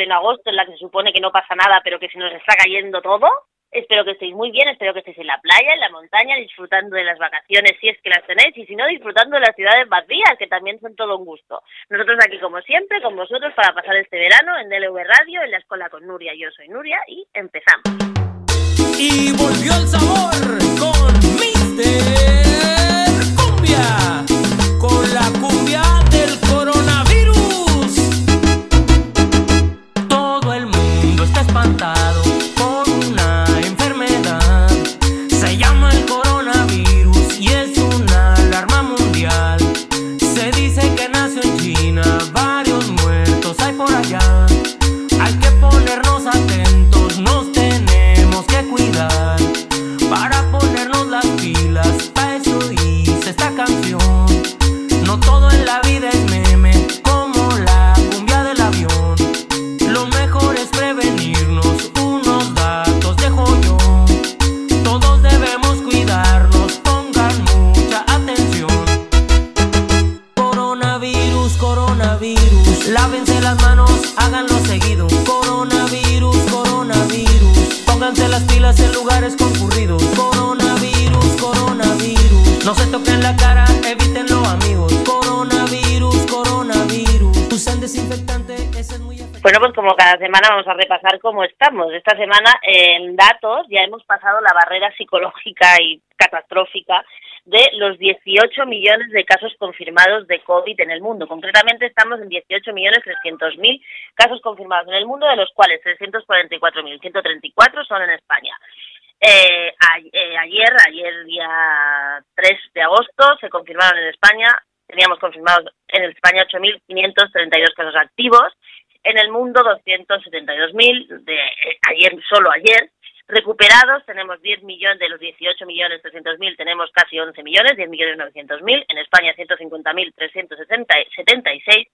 pleno agosto en la que se supone que no pasa nada, pero que se nos está cayendo todo. Espero que estéis muy bien, espero que estéis en la playa, en la montaña, disfrutando de las vacaciones si es que las tenéis, y si no, disfrutando de las ciudades vacías, que también son todo un gusto. Nosotros aquí, como siempre, con vosotros para pasar este verano en DLV Radio, en la escuela con Nuria. Yo soy Nuria y empezamos. Y volvió el sabor con Mister Cumbia, con la cumbia lugares concurridos. Coronavirus, coronavirus, no se toquen la cara, evítenlo amigos. Coronavirus, coronavirus, usen desinfectante, ese es muy efectivo. Bueno, pues como cada semana vamos a repasar cómo estamos. Esta semana en datos ya hemos pasado la barrera psicológica y catastrófica de los 18 millones de casos confirmados de COVID en el mundo. Concretamente estamos en 18 millones 300 mil casos confirmados en el mundo, de los cuales 344.134 son en España. Eh, a- eh, ayer, ayer día 3 de agosto, se confirmaron en España, teníamos confirmados en España 8.532 casos activos, en el mundo 272.000, de eh, ayer, solo ayer, recuperados tenemos 10 millones, de los 18 millones 300.000 tenemos casi 11 millones, 10 millones 900.000, en España 150.376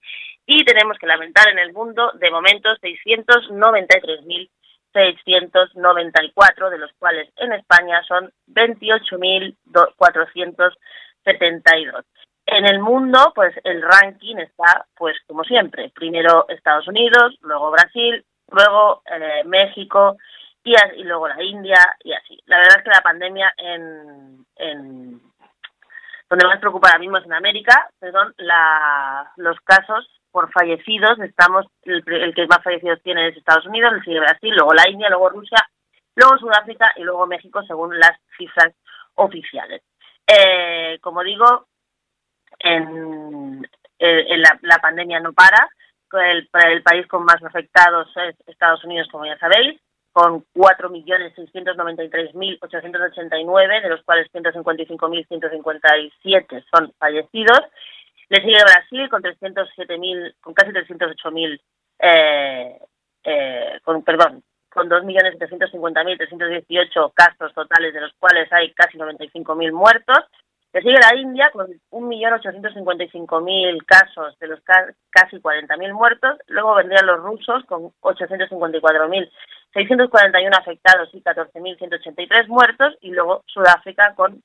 y tenemos que lamentar en el mundo de momento 693.000 694, de los cuales en España son 28.472. En el mundo, pues el ranking está, pues como siempre, primero Estados Unidos, luego Brasil, luego eh, México y, luego la India y así. La verdad es que la pandemia en, en donde más preocupa ahora mismo es en América, perdón, la, los casos por fallecidos, estamos, el, que más fallecidos tiene es Estados Unidos, le sigue Brasil, luego la India, luego Rusia, luego Sudáfrica y luego México, según las cifras oficiales. Eh, como digo, en, eh, la, pandemia no para, el, el país con más afectados es Estados Unidos, como ya sabéis, con 4.693.889, de los cuales 155.157 son fallecidos. Le sigue Brasil con 307.000, con casi 308.000, eh, eh, con, perdón, con 2.750.318 casos totales, de los cuales hay casi 95.000 muertos. Le sigue la India con 1.855.000 casos, de los ca- casi 40.000 muertos. Luego vendrían los rusos con 854.641 afectados y 14.183 muertos. Y luego Sudáfrica con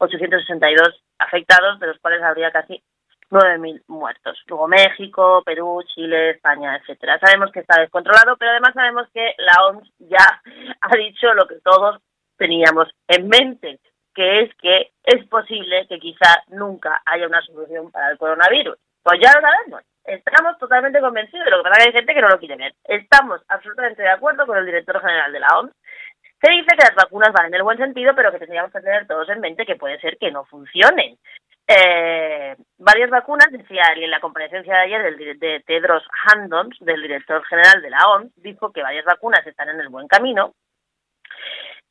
516.862 afectados, de los cuales habría casi 9.000 muertos. Luego México, Perú, Chile, España, etcétera. Sabemos que está descontrolado, pero además sabemos que la OMS ya ha dicho lo que todos teníamos en mente, que es que es posible que quizá nunca haya una solución para el coronavirus. Pues ya lo sabemos. Estamos totalmente convencidos, lo que pasa que hay gente que no lo quiere ver. Estamos absolutamente de acuerdo con el director general de la OMS. Se dice que las vacunas van en el buen sentido, pero que tendríamos que tener todos en mente que puede ser que no funcionen. Eh, varias vacunas, decía en la comparecencia de ayer del, de Tedros Handons, del director general de la OMS, dijo que varias vacunas están en el buen camino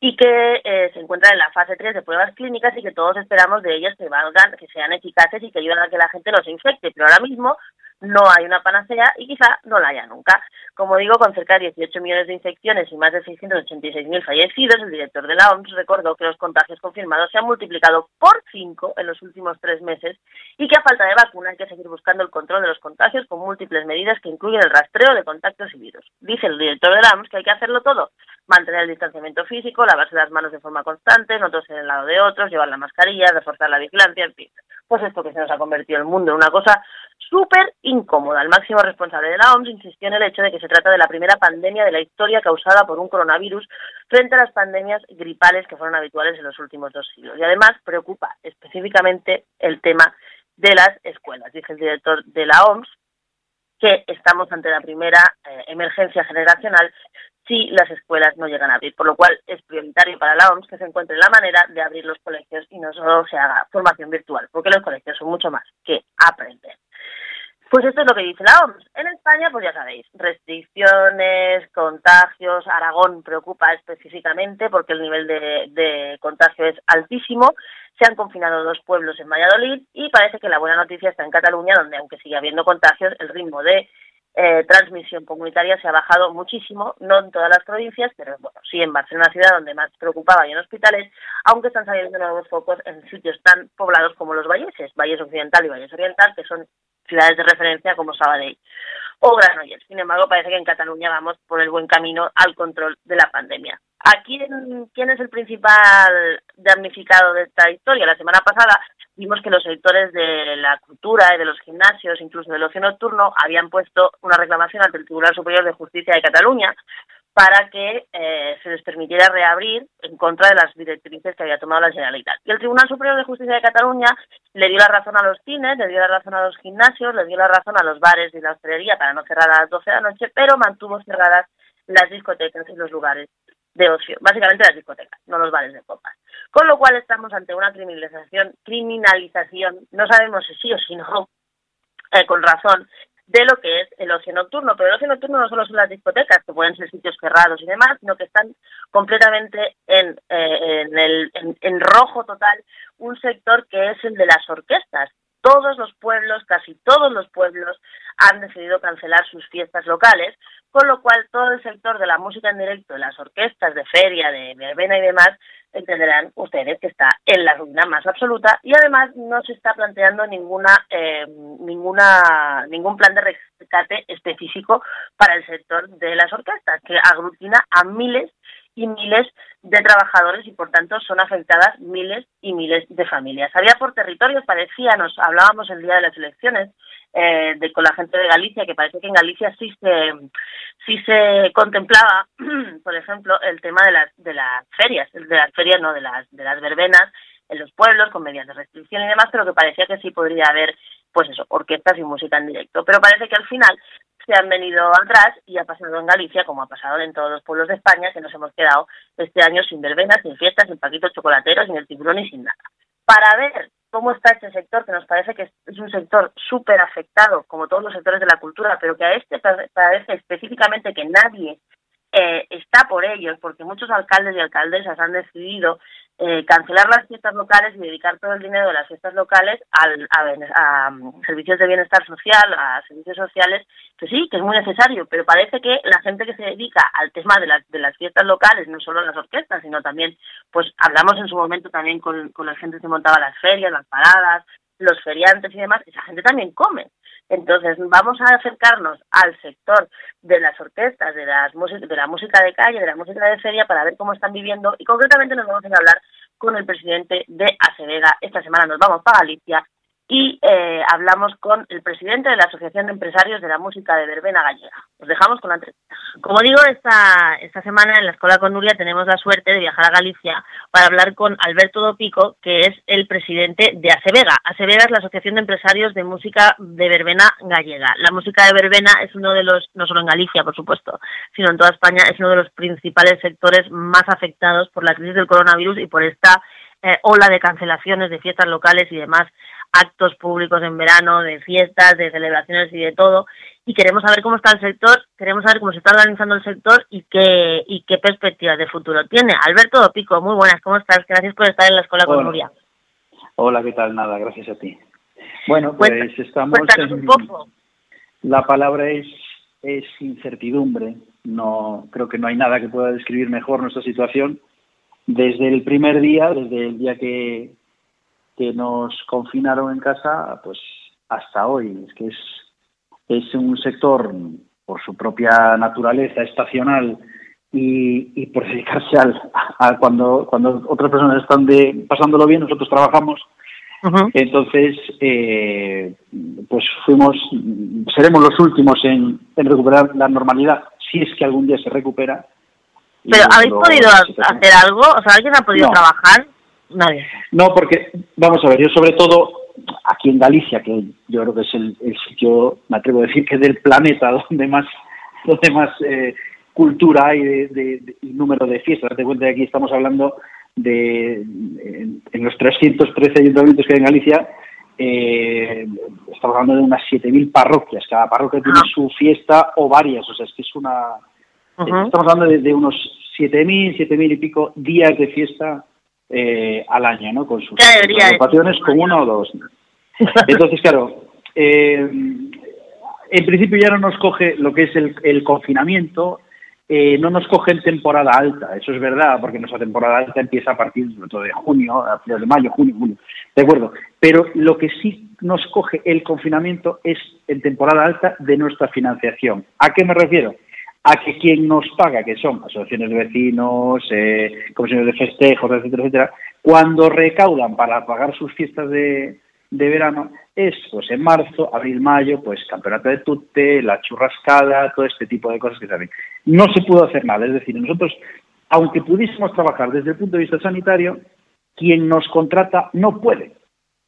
y que eh, se encuentran en la fase 3 de pruebas clínicas y que todos esperamos de ellas que valgan, que sean eficaces y que ayuden a que la gente no se infecte. Pero ahora mismo no hay una panacea y quizá no la haya nunca. Como digo, con cerca de 18 millones de infecciones y más de 686.000 fallecidos, el director de la OMS recordó que los contagios confirmados se han multiplicado por 5 en los últimos tres meses y que a falta de vacuna hay que seguir buscando el control de los contagios con múltiples medidas que incluyen el rastreo de contactos y virus. Dice el director de la OMS que hay que hacerlo todo, mantener el distanciamiento físico, lavarse las manos de forma constante, no toser en el lado de otros, llevar la mascarilla, reforzar la vigilancia, en fin. Pues esto que se nos ha convertido el mundo en una cosa súper incómoda. El máximo responsable de la OMS insistió en el hecho de que se trata de la primera pandemia de la historia causada por un coronavirus frente a las pandemias gripales que fueron habituales en los últimos dos siglos. Y además preocupa específicamente el tema de las escuelas. Dice el director de la OMS que estamos ante la primera eh, emergencia generacional si las escuelas no llegan a abrir, por lo cual es prioritario para la OMS que se encuentre la manera de abrir los colegios y no solo se haga formación virtual, porque los colegios son mucho más que aprender. Pues esto es lo que dice la OMS. En España, pues ya sabéis, restricciones, contagios. Aragón preocupa específicamente porque el nivel de, de, contagio es altísimo. Se han confinado dos pueblos en Valladolid y parece que la buena noticia está en Cataluña, donde aunque sigue habiendo contagios, el ritmo de eh, transmisión comunitaria se ha bajado muchísimo, no en todas las provincias, pero bueno, sí en Barcelona ciudad, donde más preocupaba, y en hospitales, aunque están saliendo nuevos focos en sitios tan poblados como los valleses, Valles Occidental y Valles Oriental, que son ciudades de referencia como Sabadell o Granollers. Sin embargo, parece que en Cataluña vamos por el buen camino al control de la pandemia. ¿Aquí quién es el principal damnificado de esta historia? La semana pasada vimos que los sectores de la cultura y de los gimnasios, incluso del ocio nocturno, habían puesto una reclamación ante el Tribunal Superior de Justicia de Cataluña para que eh, se les permitiera reabrir en contra de las directrices que había tomado la Generalitat. Y el Tribunal Superior de Justicia de Cataluña le dio la razón a los cines, le dio la razón a los gimnasios, le dio la razón a los bares y la hostelería para no cerrar a las 12 de la noche, pero mantuvo cerradas las discotecas y los lugares de ocio, básicamente las discotecas, no los bares de copas. Con lo cual estamos ante una criminalización, criminalización, no sabemos si sí o si no, eh, con razón, de lo que es el ocio nocturno. Pero el ocio nocturno no solo son las discotecas, que pueden ser sitios cerrados y demás, sino que están completamente en, eh, en, el, en rojo total un sector que es el de las orquestas. Todos los pueblos, casi todos los pueblos, han decidido cancelar sus fiestas locales, con lo cual todo el sector de la música en directo, de las orquestas, de feria, de verbena y demás, entenderán ustedes que está en la ruina más absoluta y además no se está planteando ninguna eh, ninguna ningún plan de rescate específico para el sector de las orquestas que aglutina a miles y miles de trabajadores y por tanto son afectadas miles y miles de familias. Había por territorios, parecía, nos hablábamos el día de las elecciones eh, de, con la gente de Galicia, que parece que en Galicia sí se, sí se contemplaba, por ejemplo, el tema de las, de las ferias, de las ferias, no, de las, de las verbenas en los pueblos con medidas de restricción y demás, pero que parecía que sí podría haber, pues eso, orquestas y música en directo. Pero parece que al final se han venido atrás y ha pasado en Galicia, como ha pasado en todos los pueblos de España, que nos hemos quedado este año sin verbenas, sin fiestas, sin paquitos chocolateros, sin el tiburón y sin nada. Para ver cómo está este sector, que nos parece que es un sector súper afectado, como todos los sectores de la cultura, pero que a este parece específicamente que nadie eh, está por ellos, porque muchos alcaldes y alcaldesas han decidido eh, cancelar las fiestas locales y dedicar todo el dinero de las fiestas locales al, a, mm, servicios de bienestar social, a servicios sociales, que sí, que es muy necesario, pero parece que la gente que se dedica al tema de las, de las fiestas locales, no solo las orquestas, sino también, pues hablamos en su momento también con, con la gente que montaba las ferias, las paradas, los feriantes y demás, esa gente también come. Entonces, vamos a acercarnos al sector de las orquestas, de, las de la música de calle, de la música de feria, para ver cómo están viviendo y concretamente nos vamos a hablar con el presidente de Acevega. Esta semana nos vamos para Galicia y eh, hablamos con el presidente de la Asociación de Empresarios de la Música de Verbena Gallega. Os dejamos con la entrevista. Como digo, esta, esta semana en la Escuela con Nuria tenemos la suerte de viajar a Galicia para hablar con Alberto Dopico, que es el presidente de Acevega. Acevega es la Asociación de Empresarios de Música de Verbena Gallega. La música de verbena es uno de los, no solo en Galicia, por supuesto, sino en toda España, es uno de los principales sectores más afectados por la crisis del coronavirus y por esta eh, ola de cancelaciones de fiestas locales y demás actos públicos en verano, de fiestas, de celebraciones y de todo. Y queremos saber cómo está el sector, queremos saber cómo se está organizando el sector y qué, y qué perspectivas de futuro tiene. Alberto Pico, muy buenas, ¿cómo estás? Gracias por estar en la Escuela con Nuria. Hola, ¿qué tal? Nada, gracias a ti. Bueno, pues estamos en... Un poco. La palabra es, es incertidumbre. No, creo que no hay nada que pueda describir mejor nuestra situación. Desde el primer día, desde el día que, que nos confinaron en casa, pues hasta hoy. Es que es, es un sector, por su propia naturaleza estacional, y, por dedicarse al, a, cuando, cuando otras personas están de, pasándolo bien, nosotros trabajamos. Entonces, eh, pues fuimos, seremos los últimos en, recuperar la normalidad, si es que algún día se recupera. ¿Pero habéis podido hacer algo? O sea, ¿alguien ha podido trabajar? Nadie. No, porque, vamos a ver, yo sobre todo aquí en Galicia, que yo creo que es el, sitio, me atrevo a decir que del planeta donde más, donde más eh, cultura hay de, número de fiestas. Date cuenta que aquí estamos hablando de, en, los 313 ayuntamientos que hay en Galicia, eh, estamos hablando de unas 7.000 parroquias. Cada parroquia tiene su fiesta o varias, o sea, es que es una... Estamos hablando de, unos 7.000, 7.000 y pico días de fiesta eh, al año, ¿no? Con sus ocupaciones, con uno o dos. Entonces, claro, eh, en principio ya no nos coge lo que es el, el confinamiento, eh, no nos coge en temporada alta, eso es verdad, porque nuestra temporada alta empieza a partir de junio, a de mayo, junio, julio, ¿de acuerdo? Pero lo que sí nos coge el confinamiento es en temporada alta de nuestra financiación. ¿A qué me refiero? A que quien nos paga, que son asociaciones de vecinos, eh, comisiones de festejos, etcétera, etcétera, cuando recaudan para pagar sus fiestas de, de verano es pues en marzo, abril, mayo, pues campeonato de tute, la churrascada, todo este tipo de cosas que saben. No se pudo hacer nada, es decir, nosotros, aunque pudiésemos trabajar desde el punto de vista sanitario, quien nos contrata no puede,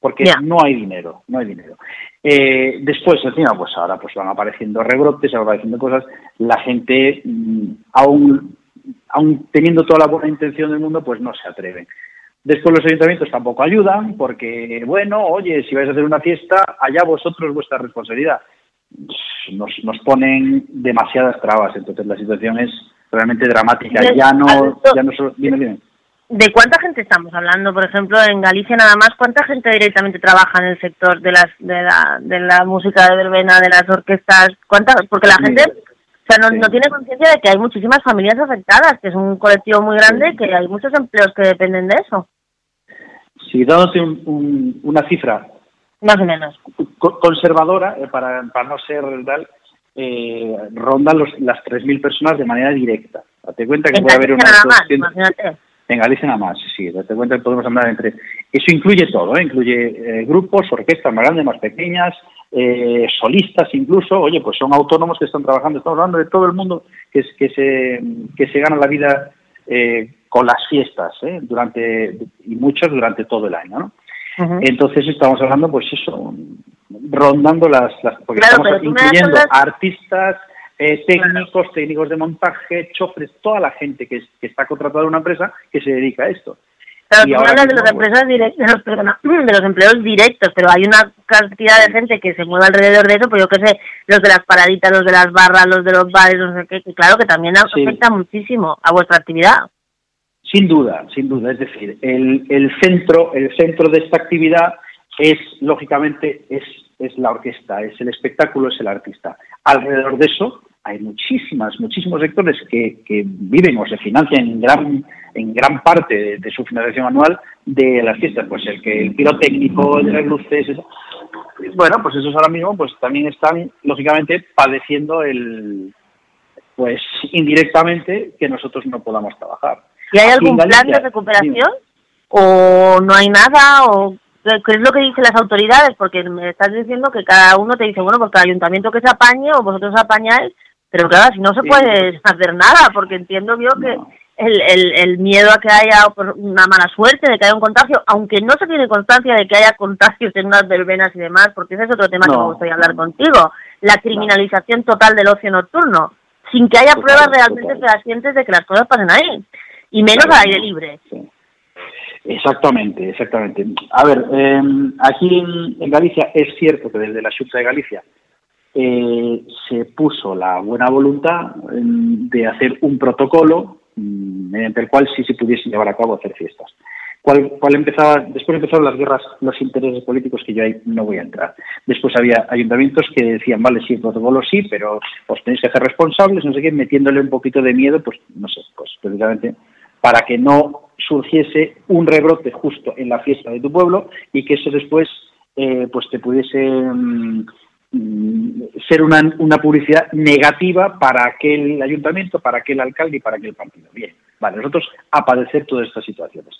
porque no hay dinero, no hay dinero. Eh, después, encima, pues ahora pues van apareciendo rebrotes, van apareciendo cosas, la gente, mm, aún, aún teniendo toda la buena intención del mundo, pues no se atreven. Después los ayuntamientos tampoco ayudan porque, bueno, oye, si vais a hacer una fiesta, allá vosotros vuestra responsabilidad. Nos, nos ponen demasiadas trabas, entonces la situación es realmente dramática. Ya no, ya no solo, ¿De cuánta gente estamos hablando? Por ejemplo, en Galicia nada más, ¿cuánta gente directamente trabaja en el sector de las de la, de la música de verbena, de las orquestas? ¿Cuánta? Porque la gente o sea, no, no tiene conciencia de que hay muchísimas familias afectadas, que es un colectivo muy grande, que hay muchos empleos que dependen de eso. Sí, dándote una cifra. Más o menos. Conservadora, eh, para, para no ser tal, eh, rondan los, las 3.000 personas de manera directa. Date cuenta que puede haber una. En Galicia nada más, sí. Date cuenta que podemos hablar entre. Eso incluye todo, ¿eh? incluye eh, grupos, orquestas más grandes, más pequeñas, eh, solistas incluso. Oye, pues son autónomos que están trabajando. Estamos hablando de todo el mundo que, que, se, que se gana la vida con las fiestas, ¿eh? durante y muchos durante todo el año, ¿no? Entonces estamos hablando, pues eso, rondando las, las porque estamos incluyendo artistas, eh, técnicos, técnicos de montaje, chofres, toda la gente que, está contratada en una empresa que se dedica a esto. Claro, tú hablas de las empresas directas, de los, de los empleos directos, pero hay una cantidad de gente que se mueve alrededor de eso, pues yo qué sé, los de las paraditas, los de las barras, los de los bares, no sé qué, que claro que también afecta muchísimo a vuestra actividad. Sin duda, sin duda. Es decir, el, el centro, el centro de esta actividad es, lógicamente, es, es la orquesta, es el espectáculo, es el artista. Alrededor de eso hay muchísimas, muchísimos sectores que, que viven o se financian en gran, en gran parte de, su financiación anual de las fiestas. Pues el que el pirotécnico, de las luces, bueno, pues esos ahora mismo pues también están, lógicamente, padeciendo el, pues indirectamente que nosotros no podamos trabajar. ¿Y hay algún plan de recuperación? ¿O no hay nada? ¿O qué es lo que dicen las autoridades? Porque me estás diciendo que cada uno te dice, bueno, pues cada ayuntamiento que se apañe o vosotros apañáis, pero claro, si no se puede hacer nada, porque entiendo yo que el, el, el miedo a que haya una mala suerte, de que haya un contagio, aunque no se tiene constancia de que haya contagios en unas verbenas y demás, porque ese es otro tema que me gustaría hablar contigo, la criminalización total del ocio nocturno, sin que haya pruebas realmente fehacientes de que las cosas pasen ahí y menos al aire libre. Exactamente, exactamente. A ver, em, aquí en, Galicia es cierto que desde la Junta de Galicia eh, se puso la buena voluntad em, de hacer un protocolo mm, mediante el cual sí se pudiese llevar a cabo hacer fiestas. ¿Cuál, cuál empezaba, después empezaron las guerras, los intereses políticos que yo ahí no voy a entrar. Después había ayuntamientos que decían, vale, sí, el protocolo sí, pero os tenéis que hacer responsables, no sé qué, metiéndole un poquito de miedo, pues no sé, pues precisamente para que no surgiese un rebrote justo en la fiesta de tu pueblo y que eso después eh, pues te pudiese mm, mm, ser una, una publicidad negativa para aquel ayuntamiento, para aquel alcalde y para aquel partido. Bien, vale, nosotros a padecer todas estas situaciones.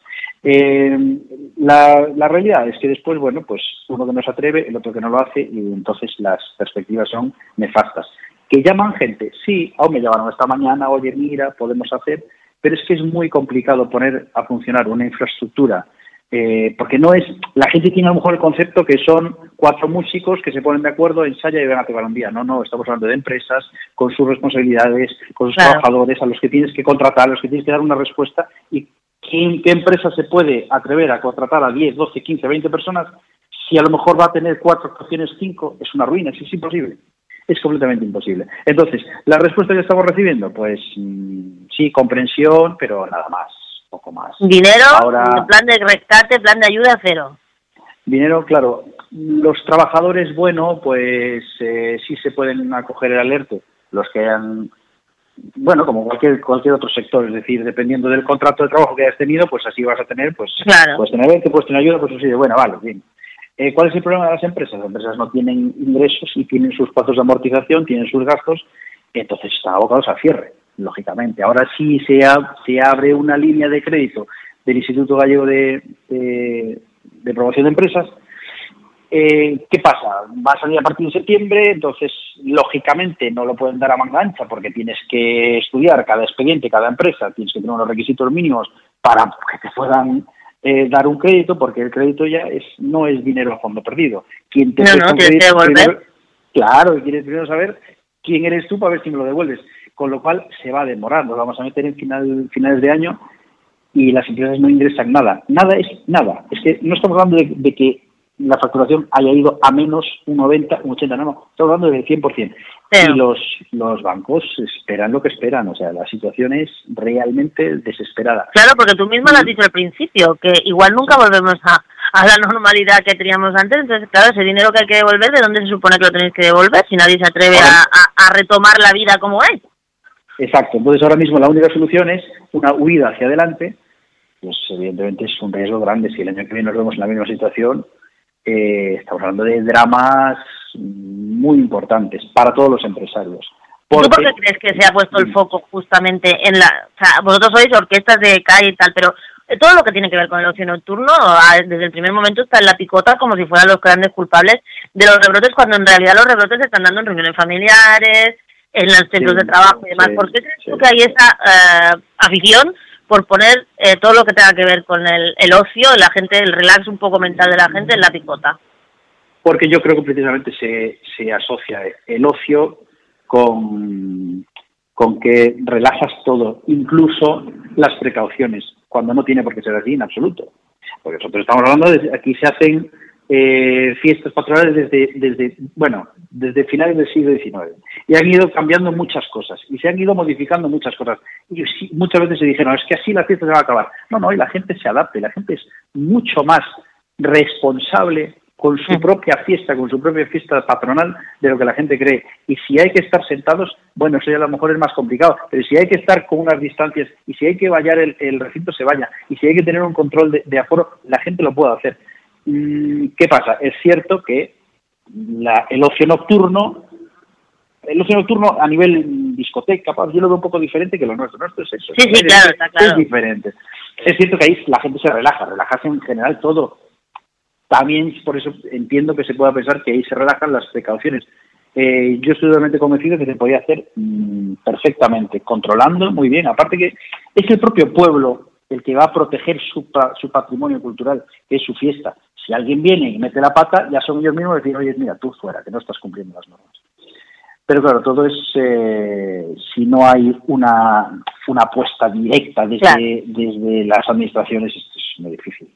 Eh, la, la, realidad es que después, bueno, pues uno que no se atreve, el otro que no lo hace, y entonces las perspectivas son nefastas. ¿Que llaman gente? Sí, aún me llamaron esta mañana, oye, mira, podemos hacer, pero es que es muy complicado poner a funcionar una infraestructura eh, porque no es, la gente tiene a lo mejor el concepto que son cuatro músicos que se ponen de acuerdo, ensayan y van a tocar un día. No, no, estamos hablando de empresas con sus responsabilidades, con sus trabajadores, a los que tienes que contratar, a los que tienes que dar una respuesta. ¿Y ¿quién, qué empresa se puede atrever a contratar a 10, 12, 15, 20 personas si a lo mejor va a tener cuatro actuaciones, cinco? Es una ruina, es imposible. Es completamente imposible. Entonces, la respuesta que estamos recibiendo, pues mm, sí, comprensión, pero nada más poco más. ¿Dinero? plan de rescate, plan de ayuda, cero. Dinero, claro. Los trabajadores, bueno, pues eh, sí se pueden acoger el alerte. Los que hayan, bueno, como cualquier cualquier otro sector, es decir, dependiendo del contrato de trabajo que hayas tenido, pues así vas a tener, pues, claro. puedes tener puedes tener ayuda, pues así bueno, vale, bien. Eh, ¿Cuál es el problema de las empresas? Las empresas no tienen ingresos y tienen sus plazos de amortización, tienen sus gastos, entonces están abocados a cierre lógicamente. Ahora sí se, se abre una línea de crédito del Instituto Gallego de, de, Promoción de Empresas. Eh, ¿Qué pasa? Va a salir a partir de septiembre, entonces lógicamente no lo pueden dar a manga ancha porque tienes que estudiar cada expediente, cada empresa, tienes que tener unos requisitos mínimos para que te puedan eh, dar un crédito porque el crédito ya es no es dinero a fondo perdido. Quien te no, no, crédito, devolver. claro, quieres primero saber quién eres tú para ver si me lo devuelves con lo cual se va a demorar. Nos vamos a meter en final, finales de año y las empresas no ingresan nada. Nada es nada. Es que no estamos hablando de, que la facturación haya ido a menos un 90, un 80, no, no, estamos hablando del 100%. Y los, los bancos esperan lo que esperan, o sea, la situación es realmente desesperada. Claro, porque tú mismo lo has dicho al principio, que igual nunca volvemos a, a la normalidad que teníamos antes, entonces, claro, ese dinero que hay que devolver, ¿de dónde se supone que lo tenéis que devolver si nadie se atreve a retomar la vida como es? Exacto. Entonces ahora mismo la única solución es una huida hacia adelante. Pues evidentemente es un riesgo grande. Si el año que viene nos vemos en la misma situación, eh, estamos hablando de dramas muy importantes para todos los empresarios. ¿Tú por qué crees que se ha puesto el foco justamente en la... O sea, vosotros sois orquestas de calle y tal, pero todo lo que tiene que ver con el ocio nocturno, desde el primer momento está en la picota como si fueran los grandes culpables de los rebrotes, cuando en realidad los rebrotes se están dando en reuniones familiares, en los centros de trabajo y demás. ¿Por qué crees tú que hay esa eh, afición por poner eh, todo lo que tenga que ver con el, el ocio, la gente, el relax un poco mental de la gente en la picota? Porque yo creo que precisamente se, se asocia el ocio con, con que relajas todo, incluso las precauciones, cuando no tiene por qué ser así en absoluto. Porque nosotros estamos hablando de aquí se hacen eh, fiestas patronales desde, desde, bueno, desde finales del siglo XIX. Y han ido cambiando muchas cosas y se han ido modificando muchas cosas. Y muchas veces se dijeron, es que así la fiesta se va a acabar. No, no, y la gente se adapta, y la gente es mucho más responsable con su propia fiesta, con su propia fiesta patronal de lo que la gente cree. Y si hay que estar sentados, bueno, eso ya a lo mejor es más complicado, pero si hay que estar con unas distancias y si hay que vallar el, recinto, se vaya. Y si hay que tener un control de aforo, la gente lo puede hacer. Mm, ¿Qué pasa? Es cierto que el ocio nocturno, el ocio nocturno a nivel discoteca, yo lo veo un poco diferente que lo nuestro. Nuestro es eso. Sí, sí, claro, está claro. Es diferente. Es cierto que ahí la gente se relaja, relajarse en general todo. También por eso entiendo que se pueda pensar que ahí se relajan las precauciones. Eh, yo estoy totalmente convencido que se podía hacer mm, perfectamente, controlando muy bien. Aparte que es el propio pueblo el que va a proteger su, su patrimonio cultural, que es su fiesta. Si alguien viene y mete la pata, ya son ellos mismos decir, oye, mira, tú fuera, que no estás cumpliendo las normas. Pero claro, todo es eh, si no hay una, una apuesta directa desde, desde las administraciones, esto es muy difícil.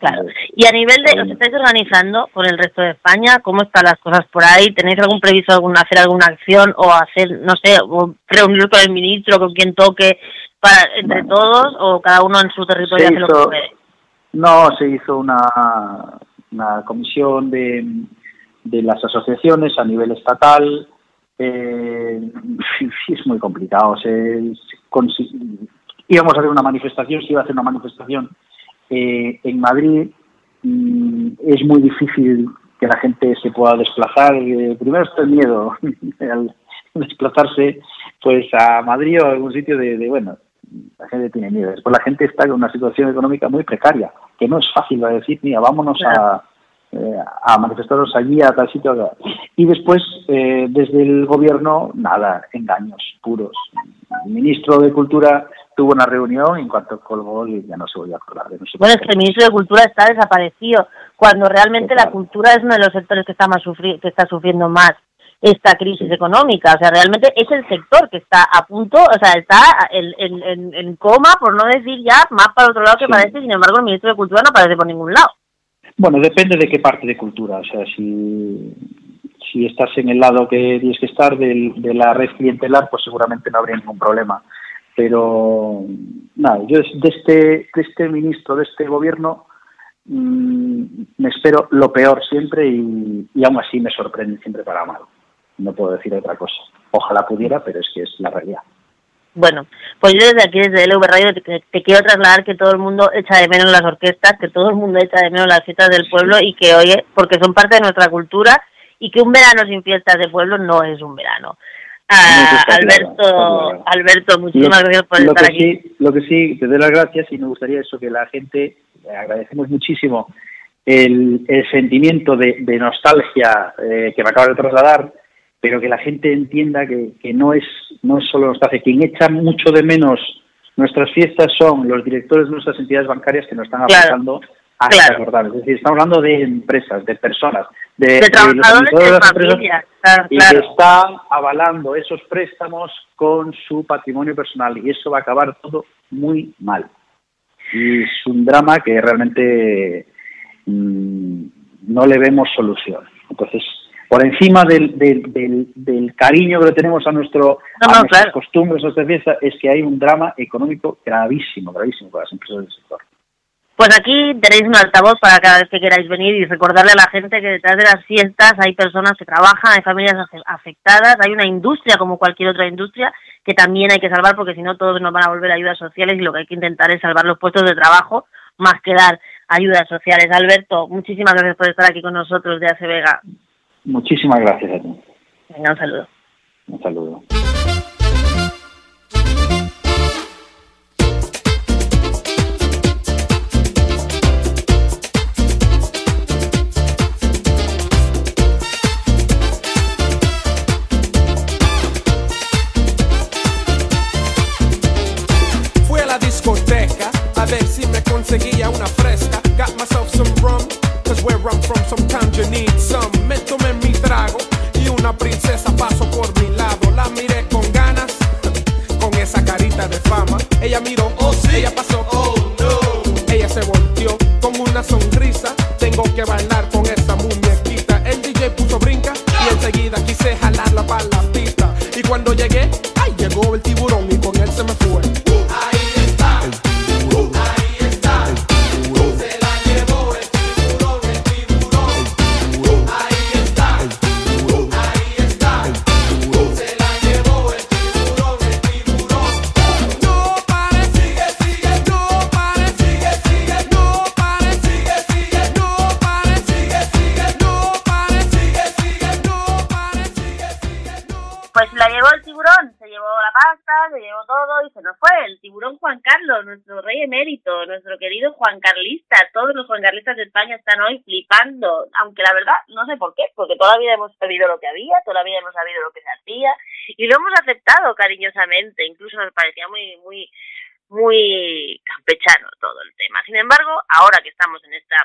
claro. Y a nivel de, ¿os estáis organizando por el resto de España? ¿Cómo están las cosas por ahí? ¿Tenéis algún previsto algún, hacer alguna acción o hacer, no sé, reunir con el ministro, con quien toque, para entre todos o cada uno en su territorio hace lo que puede? No, se hizo una, una comisión de, de las asociaciones a nivel estatal. Eh, es muy complicado. Se, íbamos a hacer una manifestación, se iba a hacer una manifestación eh, en Madrid. es muy difícil que la gente se pueda desplazar. Eh, primero está el miedo al desplazarse pues a Madrid o a algún sitio de, bueno, la gente tiene miedo. Después la gente está en una situación económica muy precaria, que no es fácil va a decir, mira, vámonos a, eh, a manifestaros allí, a tal sitio. Y después, eh, desde el gobierno, nada, engaños puros. El ministro de Cultura tuvo una reunión y en cuanto colgó ya no se volvió a acordar nosotros. Bueno, es que el ministro de Cultura está desaparecido, cuando realmente la cultura es uno de los sectores que está, más sufri que está sufriendo más esta crisis económica. O sea, realmente es el sector que está a punto, o sea, está en, en, coma, por no decir ya más para otro lado que parece, sin embargo, el ministro de Cultura no aparece por ningún lado. Bueno, depende de qué parte de cultura. O sea, si, si estás en el lado que tienes que estar de la red clientelar, pues seguramente no habría ningún problema. Pero, nada, yo de este, de este ministro, de este gobierno, mm, me espero lo peor siempre y, y aún así me sorprende siempre para mal. No puedo decir otra cosa. Ojalá pudiera, pero es que es la realidad. Bueno, pues yo desde aquí, desde LV Radio, te, quiero trasladar que todo el mundo echa de menos las orquestas, que todo el mundo echa de menos las fiestas del pueblo y que, oye, porque son parte de nuestra cultura y que un verano sin fiestas de pueblo no es un verano. Ah, Alberto, Alberto, muchísimas gracias por estar aquí. lo que sí, te doy las gracias y me gustaría eso, que la gente, agradecemos muchísimo el, sentimiento de, nostalgia eh, que me acaba de trasladar pero que la gente entienda que, que no es no es solo nostalgia. Quien echa mucho de menos nuestras fiestas son los directores de nuestras entidades bancarias que nos están aportando a recordar. Es decir, estamos hablando de empresas, de personas, de, trabajadores de, las empresas y que están avalando esos préstamos con su patrimonio personal y eso va a acabar todo muy mal. Y es un drama que realmente mm, no le vemos solución. Entonces, por encima del, del, cariño que le tenemos a, nuestro, a nuestras costumbres, a nuestra fiesta, es que hay un drama económico gravísimo, gravísimo para las empresas del sector. Pues aquí tenéis un altavoz para cada vez que queráis venir y recordarle a la gente que detrás de las fiestas hay personas que trabajan, hay familias afectadas, hay una industria como cualquier otra industria que también hay que salvar porque si no todos nos van a volver ayudas sociales y lo que hay que intentar es salvar los puestos de trabajo más que dar ayudas sociales. Alberto, muchísimas gracias por estar aquí con nosotros de AC Vega. Muchísimas gracias a ti. Venga, un saludo. Un saludo. Una princesa pasó por mi lado. La miré con ganas, con esa carita de fama. Ella miró, oh sí, ella pasó, oh no. Ella se volteó con una sonrisa. Tengo que bailar con esa muñequita. El DJ puso brinca y enseguida quise jalarla para la pista. Y cuando llegué, Juan Carlos, nuestro rey emérito, nuestro querido Juan Carlista. Todos los Juan Carlistas de España están hoy flipando, aunque la verdad no sé por qué, porque todavía hemos sabido lo que había, todavía hemos sabido lo que se hacía y lo hemos aceptado cariñosamente, incluso nos parecía muy, muy, muy campechano todo el tema. Sin embargo, ahora que estamos en esta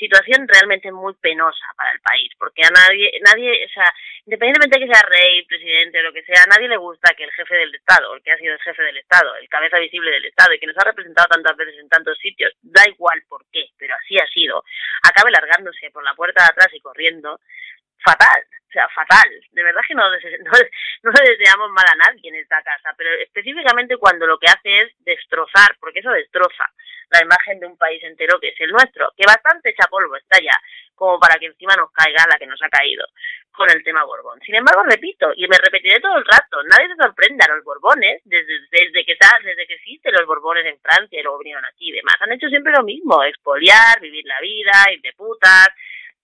situación realmente muy penosa para el país, porque a nadie, nadie, o sea, independientemente de que sea rey, presidente, lo que sea, a nadie le gusta que el jefe del Estado, el que ha sido el jefe del Estado, el cabeza visible del Estado y que nos ha representado tantas veces en tantos sitios, da igual por qué, pero así ha sido, acabe largándose por la puerta de atrás y corriendo, fatal, o sea, fatal. De verdad que no, no, no le deseamos mal a nadie en esta casa, pero específicamente cuando lo que hace es destrozar, porque eso destroza la imagen de un país entero que es el nuestro, que bastante hecha polvo está ya, como para que encima nos caiga la que nos ha caído con el tema Borbón. Sin embargo, repito, y me repetiré todo el rato, nadie se sorprende a los Borbones, desde, desde que desde que existen los Borbones en Francia y luego vinieron aquí y demás, han hecho siempre lo mismo, expoliar, vivir la vida, ir de putas,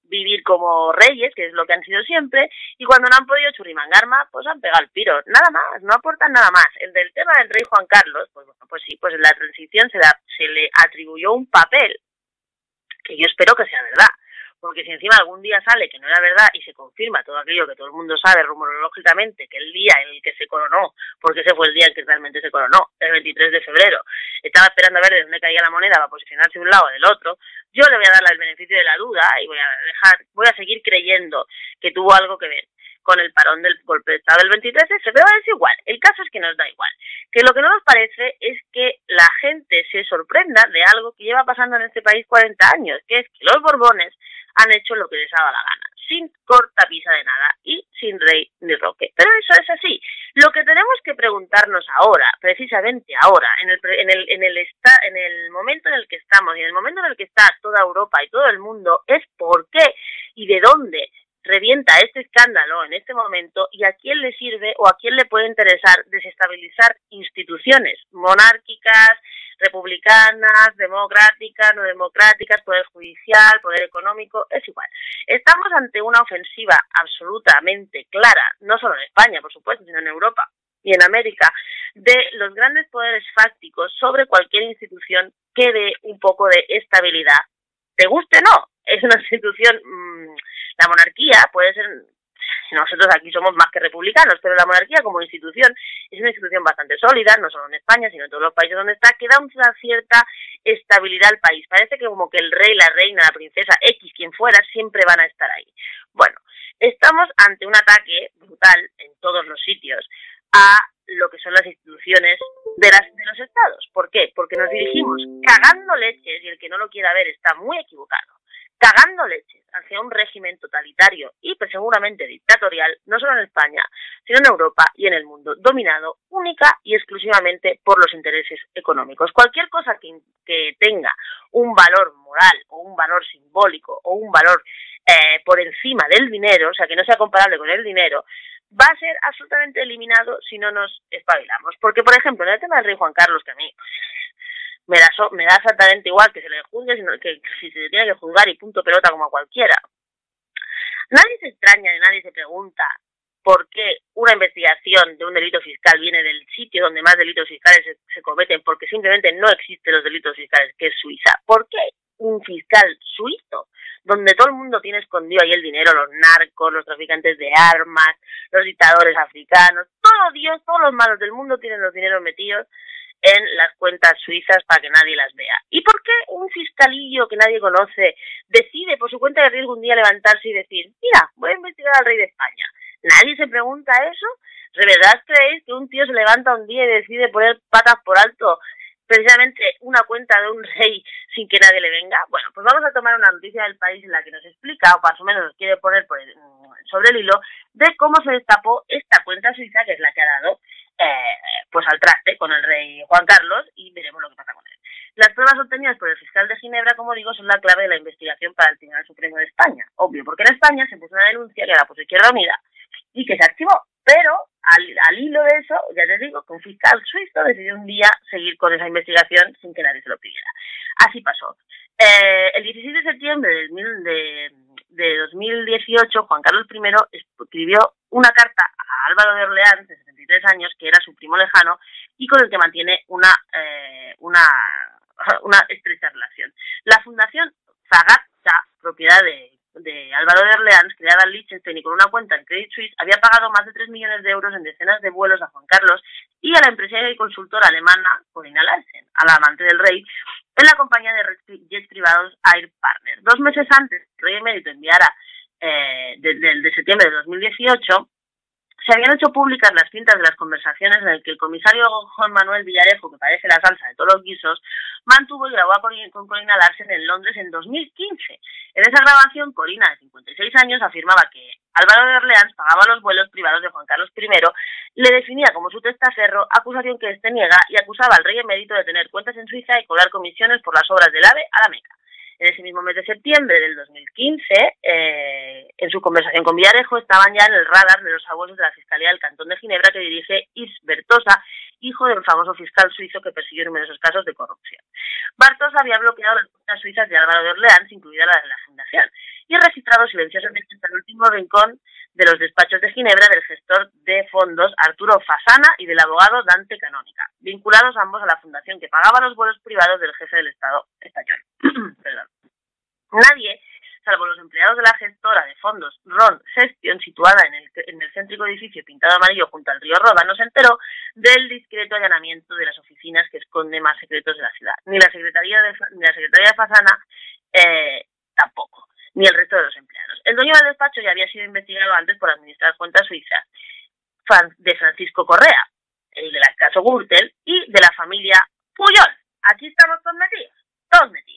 vivir como reyes, que es lo que han sido siempre, y cuando no han podido churrimangarma, pues han pegado el piro. Nada más, no aportan nada más. El del tema del rey Juan Carlos, pues bueno, pues sí, pues en la transición se, se le atribuyó un papel que yo espero que sea verdad porque si encima algún día sale que no era verdad y se confirma todo aquello que todo el mundo sabe rumorológicamente, que el día en el que se coronó, porque ese fue el día en que realmente se coronó, el 23 de febrero, estaba esperando a ver de dónde caía la moneda para posicionarse de un lado o del otro, yo le voy a dar el beneficio de la duda y voy a dejar, voy a seguir creyendo que tuvo algo que ver con el parón del golpe de Estado del 23 se pero es igual. El caso es que nos da igual. Que lo que no nos parece es que la gente se sorprenda de algo que lleva pasando en este país 40 años, que es que los Borbones han hecho lo que les daba la gana, sin cortapisa de nada y sin rey ni roque. Pero eso es así. Lo que tenemos que preguntarnos ahora, precisamente ahora, en el, en el, en el, en el momento en el que estamos y en el momento en el que está toda Europa y todo el mundo, es por qué y de dónde revienta este escándalo en este momento y a quién le sirve o a quién le puede interesar desestabilizar instituciones monárquicas, republicanas, democráticas, no democráticas, poder judicial, poder económico, es igual. Estamos ante una ofensiva absolutamente clara, no solo en España, por supuesto, sino en Europa y en América, de los grandes poderes fácticos sobre cualquier institución que dé un poco de estabilidad. Te guste o no, es una institución, mmm, la monarquía puede ser nosotros aquí somos más que republicanos, pero la monarquía como institución es una institución bastante sólida, no solo en España, sino en todos los países donde está, que da una cierta estabilidad al país. Parece que como que el rey, la reina, la princesa, X, quien fuera, siempre van a estar ahí. Bueno, estamos ante un ataque brutal en todos los sitios a lo que son las instituciones de, las, de los estados. ¿Por qué? Porque nos dirigimos cagando leches y el que no lo quiera ver está muy equivocado cagando leches hacia un régimen totalitario y pues, seguramente dictatorial, no solo en España, sino en Europa y en el mundo, dominado única y exclusivamente por los intereses económicos. Cualquier cosa que, que tenga un valor moral o un valor simbólico o un valor eh, por encima del dinero, o sea, que no sea comparable con el dinero, va a ser absolutamente eliminado si no nos espabilamos. Porque, por ejemplo, en el tema del rey Juan Carlos, que a mí me da, me da exactamente igual que se le juzgue, sino que si se le tiene que juzgar y punto pelota como a cualquiera. Nadie se extraña ni nadie se pregunta por qué una investigación de un delito fiscal viene del sitio donde más delitos fiscales se, se cometen, porque simplemente no existen los delitos fiscales, que es Suiza. ¿Por qué un fiscal suizo? donde todo el mundo tiene escondido ahí el dinero, los narcos, los traficantes de armas, los dictadores africanos, todo Dios, todos los malos del mundo tienen los dineros metidos en las cuentas suizas para que nadie las vea. ¿Y por qué un fiscalillo que nadie conoce decide por su cuenta de riesgo un día levantarse y decir, mira, voy a investigar al rey de España? ¿Nadie se pregunta eso? ¿De verdad creéis que un tío se levanta un día y decide poner patas por alto precisamente una cuenta de un rey sin que nadie le venga? Bueno, pues vamos a tomar una noticia del país en la que nos explica, o más o menos nos quiere poner sobre el hilo, de cómo se destapó esta cuenta suiza, que es la que ha dado eh, pues al traste con el rey Juan Carlos y veremos lo que pasa con él. Las pruebas obtenidas por el fiscal de Ginebra, como digo, son la clave de la investigación para el Tribunal Supremo de España. Obvio, porque en España se puso una denuncia que era por Izquierda Unida y que se activó. Pero al, hilo de eso, ya te digo, que un fiscal suizo decidió un día seguir con esa investigación sin que nadie se lo pidiera. Así pasó. Eh, el 16 de septiembre de, de, de 2018, Juan Carlos I escribió una carta a Álvaro de Orleans, de 73 años, que era su primo lejano, y con el que mantiene una, eh, una, estrecha relación. La Fundación Zagazza, propiedad de, de Álvaro de Orleans, creada en Liechtenstein y con una cuenta en Credit Suisse, había pagado más de 3 millones de euros en decenas de vuelos a Juan Carlos y a la empresaria y consultora alemana Corinna Larsen, a la amante del rey, en la compañía de jets privados Air Partner. Dos meses antes el rey emérito enviara eh, de, de, septiembre de 2018, se habían hecho públicas las cintas de las conversaciones en las que el comisario Juan Manuel Villarejo, que parece la salsa de todos los guisos, mantuvo y grabó con Corina Larsen en Londres en 2015. En esa grabación, Corina, de 56 años, afirmaba que Álvaro de Orleans pagaba los vuelos privados de Juan Carlos I, le definía como su testaferro, acusación que éste niega, y acusaba al rey emérito de tener cuentas en Suiza y cobrar comisiones por las obras del AVE a la Meca. En ese mismo mes de septiembre del 2015, eh, en su conversación con Villarejo, estaban ya en el radar de los abuelos de la Fiscalía del Cantón de Ginebra que dirige Is Bertosa, hijo del famoso fiscal suizo que persiguió numerosos casos de corrupción. Bartosa había bloqueado las cuentas suizas de Álvaro de Orleans, incluida la de la Fundación, y registrado silenciosamente hasta el último rincón de los despachos de Ginebra del gestor de fondos Arturo Fasana y del abogado Dante Canónica, vinculados ambos a la fundación que pagaba los vuelos privados del jefe del Estado español. Nadie salvo los empleados de la gestora de fondos RON Gestion, situada en el, en el céntrico edificio pintado amarillo junto al río Roda, no se enteró del discreto allanamiento de las oficinas que esconde más secretos de la ciudad. Ni la Secretaría de, ni la Secretaría de Fasana eh, tampoco, ni el resto de los empleados. El dueño del despacho ya había sido investigado antes por administrar cuentas suizas de Francisco Correa, el de la caso Gürtel, y de la familia Puyol. Aquí estamos todos metidos, todos metidos.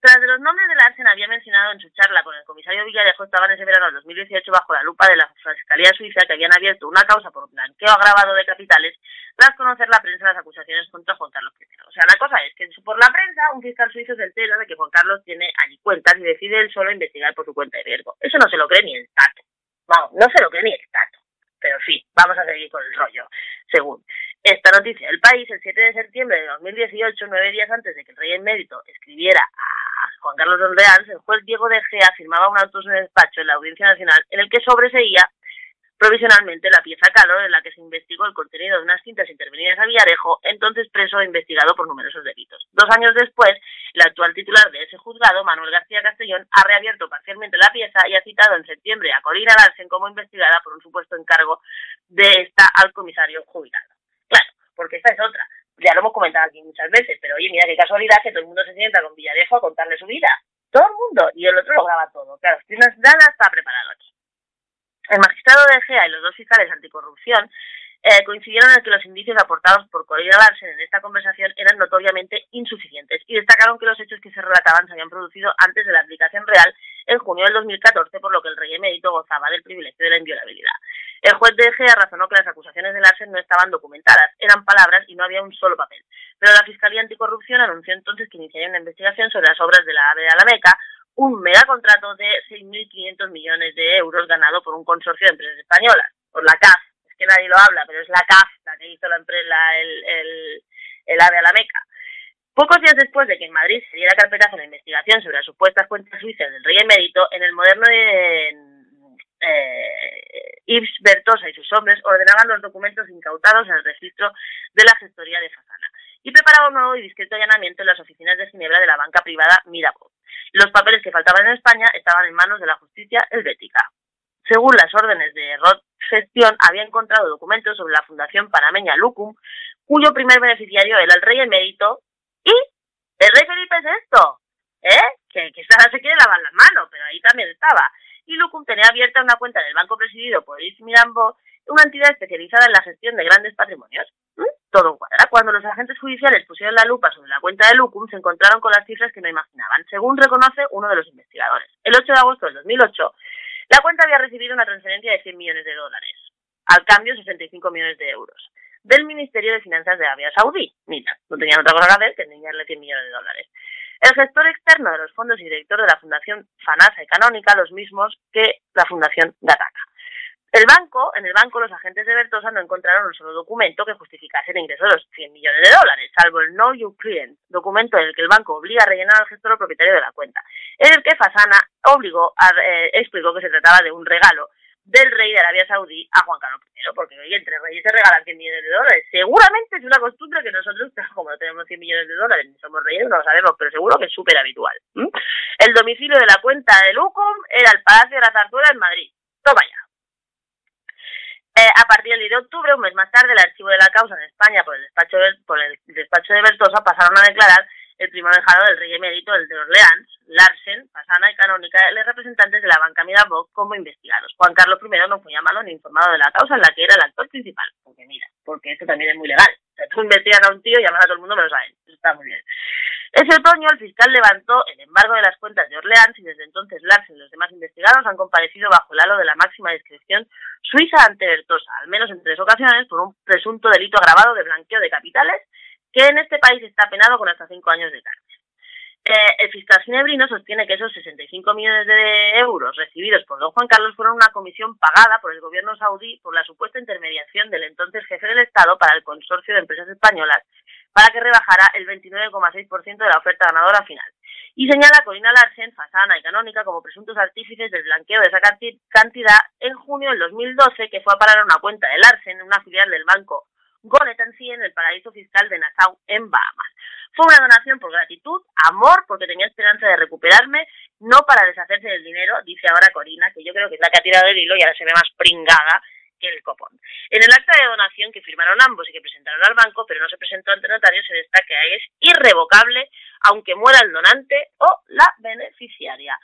Tras los nombres de Larsen había mencionado en su charla con el comisario Villarejo estaban ese verano del 2018 bajo la lupa de la Fiscalía Suiza que habían abierto una causa por blanqueo agravado de capitales tras conocer la prensa las acusaciones contra Juan Carlos I. O sea, la cosa es que por la prensa un fiscal suizo se entera de que Juan Carlos tiene allí cuentas y decide él solo investigar por su cuenta de riesgo. Eso no se lo cree ni el Tato. Vamos, no se lo cree ni el Tato. Pero en fin, vamos a seguir con el rollo. Según esta noticia del país, el 7 de septiembre de 2018, nueve días antes de que el rey emérito escribiera a Juan Carlos de Orleans, el juez Diego de Gea firmaba un auto en el despacho en la Audiencia Nacional en el que sobreseía provisionalmente la pieza calor en la que se investigó el contenido de unas cintas intervenidas a Villarejo, entonces preso e investigado por numerosos delitos. Dos años después, el actual titular de ese juzgado, Manuel García Castellón, ha reabierto parcialmente la pieza y ha citado en septiembre a Corina Larsen como investigada por un supuesto encargo de esta al comisario jubilado. Claro, porque esta es otra ya lo hemos comentado aquí muchas veces, pero oye, mira qué casualidad que todo el mundo se sienta con Villarejo a contarle su vida. Todo el mundo. Y el otro lo graba todo. Claro, Stina Dana está preparado aquí. El magistrado de GEA y los dos fiscales anticorrupción eh, coincidieron en que los indicios aportados por Corina Larsen en esta conversación eran notoriamente insuficientes y destacaron que los hechos que se relataban se habían producido antes de la aplicación real en junio del 2014, por lo que el rey emérito gozaba del privilegio de la inviolabilidad. El juez de Gea razonó que las acusaciones de Larsen no estaban documentadas, eran palabras y no había un solo papel. Pero la Fiscalía Anticorrupción anunció entonces que iniciaría una investigación sobre las obras de la AVE de Alameca, un megacontrato de 6.500 millones de euros ganado por un consorcio de empresas españolas, por la CAF, que nadie lo habla, pero es la CAF la que hizo la empresa, el, el, el AVE a la Meca. Pocos días después de que en Madrid se diera carpetazo la investigación sobre las supuestas cuentas suizas del rey emérito, en el moderno de eh, Bertosa y sus hombres ordenaban los documentos incautados en el registro de la gestoría de Fasana y preparaba un nuevo y discreto allanamiento en las oficinas de Ginebra de la banca privada Mirabeau. Los papeles que faltaban en España estaban en manos de la justicia helvética. Según las órdenes de Rod Gestión, había encontrado documentos sobre la Fundación Panameña Lucum, cuyo primer beneficiario era el rey emérito, y el rey Felipe es esto, ¿eh? Que, que se quiere lavar las manos, pero ahí también estaba. Y Lucum tenía abierta una cuenta del banco presidido por Yves Mirambo, una entidad especializada en la gestión de grandes patrimonios. ¿Mm? Todo cuadra. Cuando los agentes judiciales pusieron la lupa sobre la cuenta de Lucum, se encontraron con las cifras que no imaginaban, según reconoce uno de los investigadores. El 8 de agosto del 2008, la cuenta había recibido una transferencia de 100 millones de dólares, al cambio 65 millones de euros, del Ministerio de Finanzas de Arabia Saudí. Mira, no tenían otra cosa que hacer que enviarle 100 millones de dólares. El gestor externo de los fondos y director de la Fundación Fanasa y Canónica, los mismos que la Fundación Gataca. El banco, en el banco los agentes de Bertosa no encontraron un solo documento que justificase el ingreso de los 100 millones de dólares, salvo el No You Client, documento en el que el banco obliga a rellenar al gestor o propietario de la cuenta, en el que Fasana obligó a, eh, explicó que se trataba de un regalo del rey de Arabia Saudí a Juan Carlos I, porque hoy entre reyes se regalan 100 millones de dólares. Seguramente es una costumbre que nosotros, como no tenemos 100 millones de dólares ni somos reyes, no lo sabemos, pero seguro que es súper habitual. El domicilio de la cuenta de Lucum era el Palacio de la Zarzuela en Madrid. Toma ya. Eh, a partir del 10 de octubre, un mes más tarde, el archivo de la causa en España por el despacho de, por el despacho de Bertosa pasaron a declarar el primo dejado del rey emérito, el de Orleans, Larsen, Pasana y Canónica, los representantes de la banca Mirabeau como investigados. Juan Carlos I no fue llamado ni informado de la causa en la que era el actor principal. Porque mira, porque esto también es muy legal. O sea, tú investigas a un tío y llamas a todo el mundo, me lo saben. está muy bien. Ese otoño, el fiscal levantó el embargo de las cuentas de Orleans y desde entonces Larsen y los demás investigados han comparecido bajo el halo de la máxima discreción suiza ante Bertosa, al menos en tres ocasiones, por un presunto delito agravado de blanqueo de capitales que en este país está penado con hasta cinco años de cárcel. Eh, el fiscal ginebrino sostiene que esos 65 millones de euros recibidos por don Juan Carlos fueron una comisión pagada por el gobierno saudí por la supuesta intermediación del entonces jefe del Estado para el consorcio de empresas españolas para que rebajara el 29,6% de la oferta ganadora final y señala a Corina Larsen, Fasana y Canónica como presuntos artífices del blanqueo de esa cantidad en junio del 2012 que fue a parar a una cuenta de Larsen en una filial del banco Gonetansi en el paraíso fiscal de Nassau en Bahamas. Fue una donación por gratitud, amor, porque tenía esperanza de recuperarme, no para deshacerse del dinero, dice ahora Corina, que yo creo que es la que ha tirado el hilo y ahora se ve más pringada que el copón. En el acta de donación que firmaron ambos y que presentaron al banco, pero no se presentó ante notario, se destaca que es irrevocable, aunque muera el donante o la beneficiaria.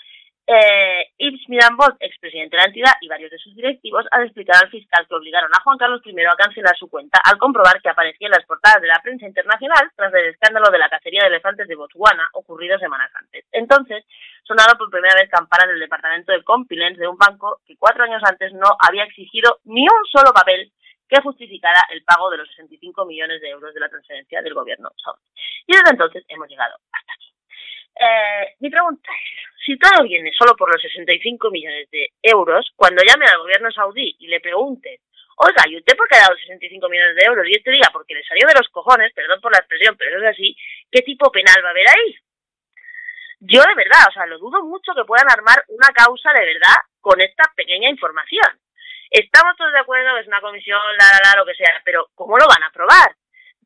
Eh, Yves Mirambot, expresidente de la entidad y varios de sus directivos han explicado al fiscal que obligaron a Juan Carlos I a cancelar su cuenta al comprobar que aparecía en las portadas de la prensa internacional tras el escándalo de la cacería de elefantes de Botswana ocurrido semanas antes. Entonces, sonaron por primera vez campanas del departamento de compilance de un banco que cuatro años antes no había exigido ni un solo papel que justificara el pago de los 65 millones de euros de la transferencia del gobierno. Y desde entonces hemos llegado hasta aquí. Eh, mi pregunta es, si todo viene solo por los 65 millones de euros, cuando llame al gobierno saudí y le pregunte, oiga, ¿y usted por qué ha dado 65 millones de euros? Y este diga, porque le salió de los cojones, perdón por la expresión, pero es así, ¿qué tipo penal va a haber ahí? Yo de verdad, o sea, lo dudo mucho que puedan armar una causa de verdad con esta pequeña información. Estamos todos de acuerdo, es una comisión, la, la, la, lo que sea, pero ¿cómo lo van a aprobar?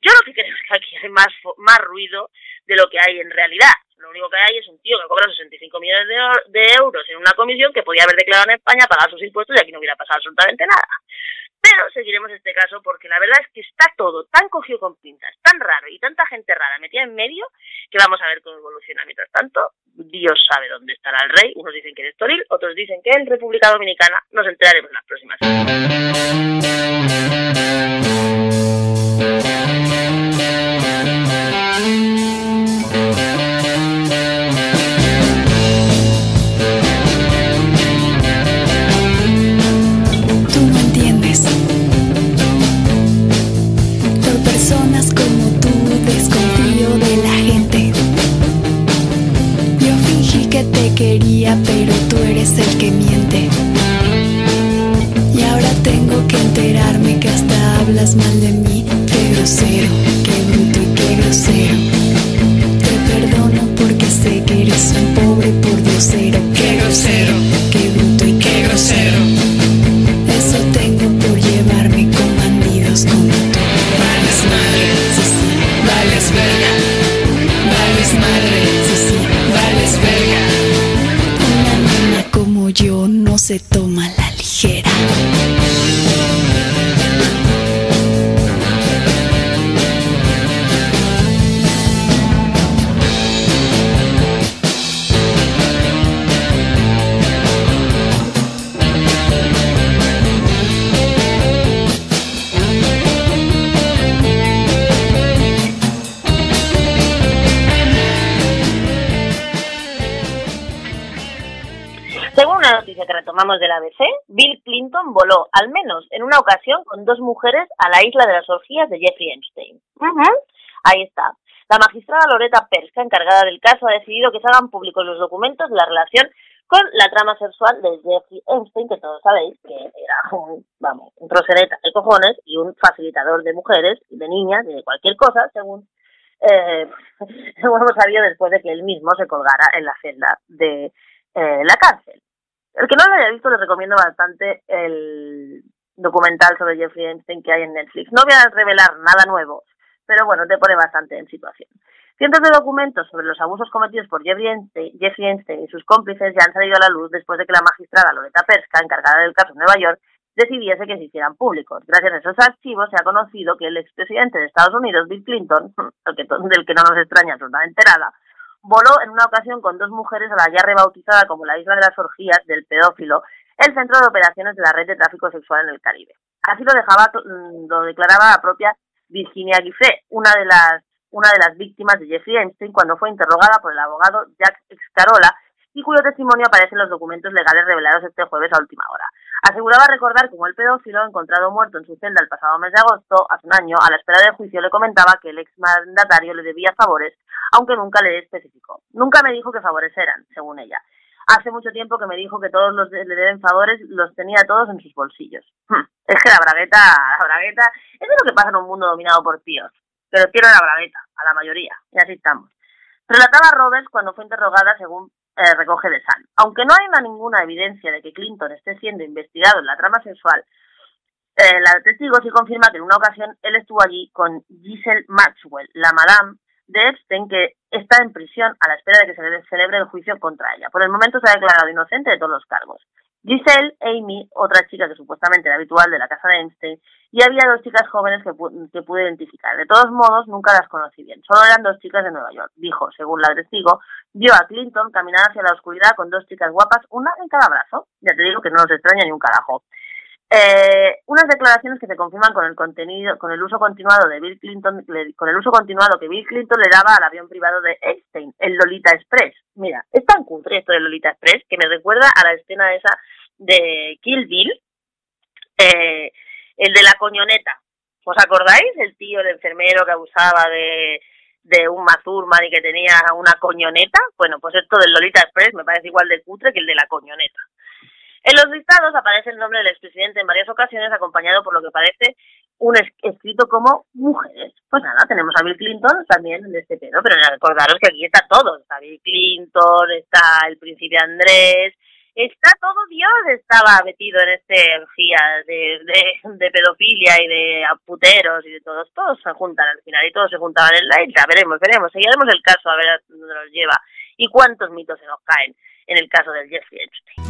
Yo lo que creo es que aquí hay más, más ruido de lo que hay en realidad. Lo único que hay es un tío que cobra 65 millones de, euros en una comisión que podía haber declarado en España, pagar sus impuestos y aquí no hubiera pasado absolutamente nada. Pero seguiremos este caso porque la verdad es que está todo tan cogido con pintas, tan raro y tanta gente rara metida en medio que vamos a ver cómo evoluciona. Mientras tanto, Dios sabe dónde estará el rey. Unos dicen que es Estoril, otros dicen que en República Dominicana. Nos enteraremos en las próximas pero tú eres el que miente. Y ahora tengo que enterarme que hasta hablas mal de mí. Qué grosero, Voló, al menos en una ocasión, con dos mujeres a la isla de las orgías de Jeffrey Epstein. Ahí está. La magistrada Loreta Perska, encargada del caso, ha decidido que se hagan públicos los documentos de la relación con la trama sexual de Jeffrey Epstein, que todos sabéis que era un, vamos, un proseneta de cojones y un facilitador de mujeres y de niñas de cualquier cosa, según, eh, hemos sabido después de que él mismo se colgara en la celda de eh, la cárcel. El que no lo haya visto, le recomiendo bastante el documental sobre Jeffrey Einstein que hay en Netflix. No voy a revelar nada nuevo, pero bueno, te pone bastante en situación. Cientos de documentos sobre los abusos cometidos por Jeffrey Einstein, y sus cómplices ya han salido a la luz después de que la magistrada Loretta Perska, encargada del caso en Nueva York, decidiese que se hicieran públicos. Gracias a esos archivos se ha conocido que el expresidente de Estados Unidos, Bill Clinton, del que no nos extraña absolutamente nada, voló en una ocasión con dos mujeres a la ya rebautizada como la Isla de las Orgías del Pedófilo, el centro de operaciones de la red de tráfico sexual en el Caribe. Así lo dejaba, mm, lo declaraba la propia Virginia Giffé, una de las una de las víctimas de Jeffrey Einstein cuando fue interrogada por el abogado Jack Excarola y cuyo testimonio aparece en los documentos legales revelados este jueves a última hora. Aseguraba recordar cómo el pedófilo, encontrado muerto en su celda el pasado mes de agosto, hace un año, a la espera del juicio, le comentaba que el exmandatario le debía favores, aunque nunca le especificó. Nunca me dijo qué favores eran, según ella. Hace mucho tiempo que me dijo que todos los le deben favores los tenía todos en sus bolsillos. Hmm. Es que la bragueta, la bragueta, es lo que pasa en un mundo dominado por tíos. Pero quiero la bragueta, a la mayoría, y así estamos. Relataba Roberts cuando fue interrogada según eh, recoge de Sun. Aunque no hay ninguna evidencia de que Clinton esté siendo investigado en la trama sexual, eh, la testigo sí confirma que en una ocasión él estuvo allí con Giselle Maxwell, la madame de Epstein, que está en prisión a la espera de que se celebre el juicio contra ella. Por el momento se ha declarado inocente de todos los cargos. Giselle, Amy, otra chica que supuestamente era habitual de la casa de Einstein, y había dos chicas jóvenes que, que pude identificar. De todos modos, nunca las conocí bien. Solo eran dos chicas de Nueva York. Dijo, según la testigo, vio a Clinton caminar hacia la oscuridad con dos chicas guapas, una en cada brazo. Ya te digo que no nos extraña ni un carajo. Eh, unas declaraciones que se confirman con el contenido, con el uso continuado de Bill Clinton, con el uso continuado que Bill Clinton le daba al avión privado de Einstein, el Lolita Express. Mira, es tan cutre esto del Lolita Express que me recuerda a la escena esa de Kill Bill, eh, el de la coñoneta. ¿Os acordáis? El tío, el enfermero que abusaba de, de un Mazurman y que tenía una coñoneta. Bueno, pues esto del Lolita Express me parece igual de cutre que el de la coñoneta. En los listados aparece el nombre del expresidente en varias ocasiones, acompañado por lo que parece un escrito como mujeres. Pues nada, tenemos a Bill Clinton también en este pedo, pero recordaros que aquí está todo. Está Bill Clinton, está el príncipe Andrés, está todo Dios estaba metido en este orgía de, de, pedofilia y de puteros y de todos. Todos se juntan al final y todos se juntaban en la isla. Veremos, veremos. Seguiremos el caso a ver a dónde nos lleva y cuántos mitos se nos caen en el caso del Jeffrey Epstein.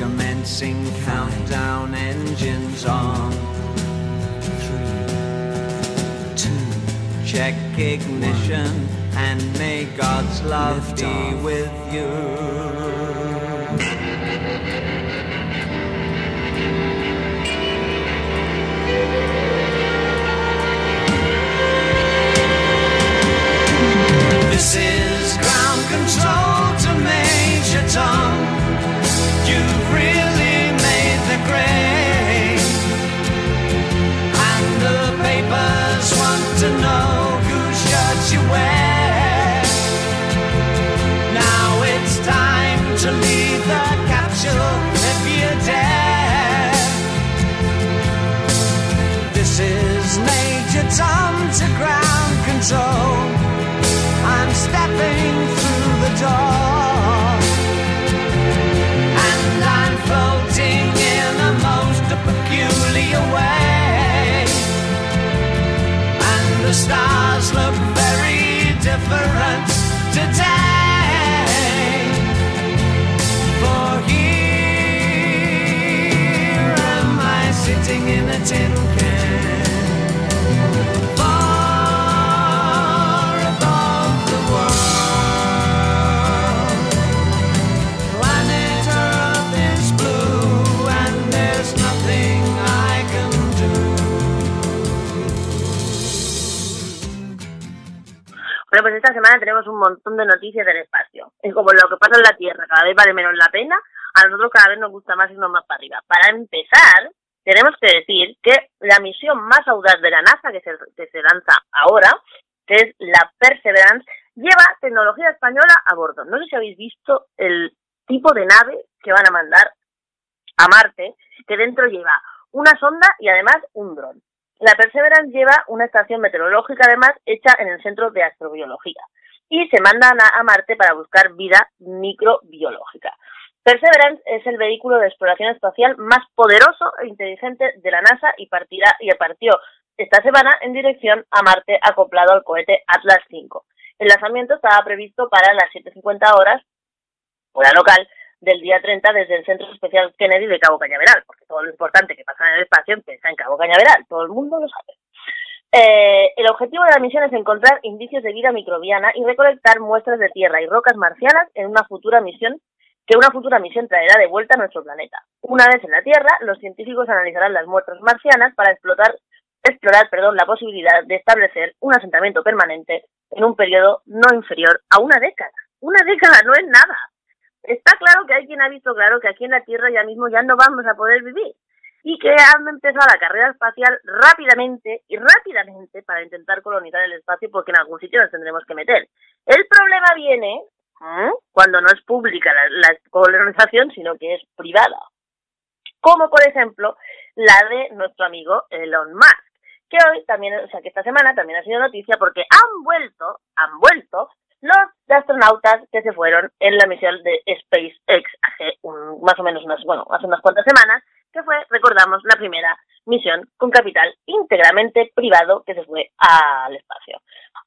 Commencing countdown engines on. Three, two, check ignition and may God's love Lift be off. with you. This is ground control to Major Tom. Now it's time to leave the capsule if you dare. This is Major Tom to ground control. I'm stepping through the door. And I'm floating in a most peculiar way the stars different today. For here am I sitting in a tin can. Pues esta semana tenemos un montón de noticias del espacio. Es como lo que pasa en la Tierra, cada vez vale menos la pena, a nosotros cada vez nos gusta más irnos más para arriba. Para empezar, tenemos que decir que la misión más audaz de la NASA, que se, que se lanza ahora, que es la Perseverance, lleva tecnología española a bordo. No sé si habéis visto el tipo de nave que van a mandar a Marte, que dentro lleva una sonda y además un dron. La Perseverance lleva una estación meteorológica además hecha en el Centro de Astrobiología y se mandan a, Marte para buscar vida microbiológica. Perseverance es el vehículo de exploración espacial más poderoso e inteligente de la NASA y partirá y partió esta semana en dirección a Marte acoplado al cohete Atlas V. El lanzamiento estaba previsto para las 7.50 horas, hora local, del día 30 desde el Centro Especial Kennedy de Cabo Cañaveral, porque todo lo importante que pasa en el espacio empieza en Cabo Cañaveral, todo el mundo lo sabe. Eh, el objetivo de la misión es encontrar indicios de vida microbiana y recolectar muestras de tierra y rocas marcianas en una futura misión que una futura misión traerá de vuelta a nuestro planeta. Una vez en la Tierra, los científicos analizarán las muestras marcianas para explotar explorar, perdón, la posibilidad de establecer un asentamiento permanente en un periodo no inferior a una década. Una década no es nada. Está claro que hay quien ha visto claro que aquí en la Tierra ya mismo ya no vamos a poder vivir y que han empezado la carrera espacial rápidamente y rápidamente para intentar colonizar el espacio porque en algún sitio nos tendremos que meter. El problema viene ¿eh? cuando no es pública la, colonización, sino que es privada. Como por ejemplo la de nuestro amigo Elon Musk, que hoy también, o sea que esta semana también ha sido noticia porque han vuelto, han vuelto los astronautas que se fueron en la misión de SpaceX hace más o menos unas, bueno, hace unas cuantas semanas que fue, recordamos, la primera misión con capital íntegramente privado que se fue al espacio.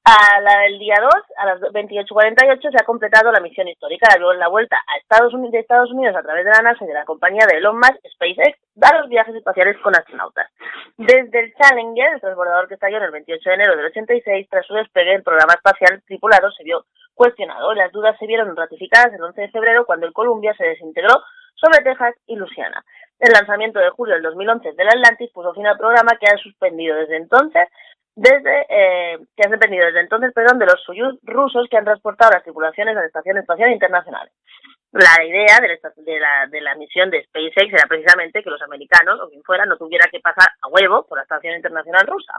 A la del día 2, a las 28.48, se ha completado la misión histórica, la vuelta a Estados Unidos, de Estados Unidos a través de la NASA y de la compañía de Elon Musk, SpaceX, da los viajes espaciales con astronautas. Desde el Challenger, el transbordador que estalló en el 28 de enero del 86, tras su despegue, el programa espacial tripulado se vio cuestionado. Las dudas se vieron ratificadas el 11 de febrero cuando el Columbia se desintegró sobre Texas y Luisiana. El lanzamiento de julio del 2011 del Atlantis puso fin al programa que ha suspendido desde entonces desde eh, que ha dependido desde entonces perdón de los Soyuz rusos que han transportado las tripulaciones a la Estación Espacial Internacional. La idea de la, de, la, de la misión de SpaceX era precisamente que los americanos o quien fuera no tuviera que pasar a huevo por la Estación Internacional rusa.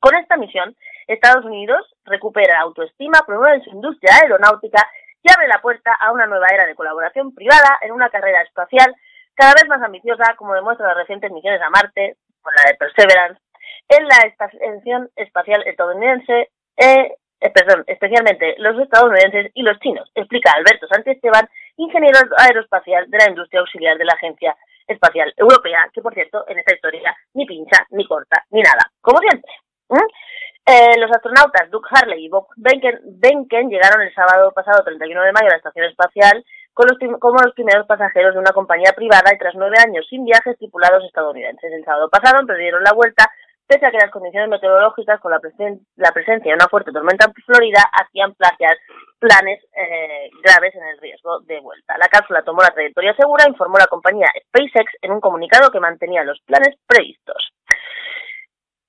Con esta misión, Estados Unidos recupera autoestima, promueve su industria aeronáutica y abre la puerta a una nueva era de colaboración privada en una carrera espacial cada vez más ambiciosa, como demuestran las recientes misiones a Marte, con la de Perseverance, en la Estación Espacial Estadounidense, eh, eh, perdón, especialmente los estadounidenses y los chinos, explica Alberto Sánchez Esteban, ingeniero aeroespacial de la industria auxiliar de la Agencia Espacial Europea, que por cierto, en esta historia ni pincha, ni corta, ni nada, como siempre. Eh, los astronautas Doug Harley y Bob Benken llegaron el sábado pasado 31 de mayo a la Estación Espacial como los primeros pasajeros de una compañía privada y tras nueve años sin viajes tripulados estadounidenses. El sábado pasado emprendieron la vuelta pese a que las condiciones meteorológicas con la, presencia de una fuerte tormenta en Florida hacían plantear planes eh, graves en el riesgo de vuelta. La cápsula tomó la trayectoria segura, informó la compañía SpaceX en un comunicado que mantenía los planes previstos.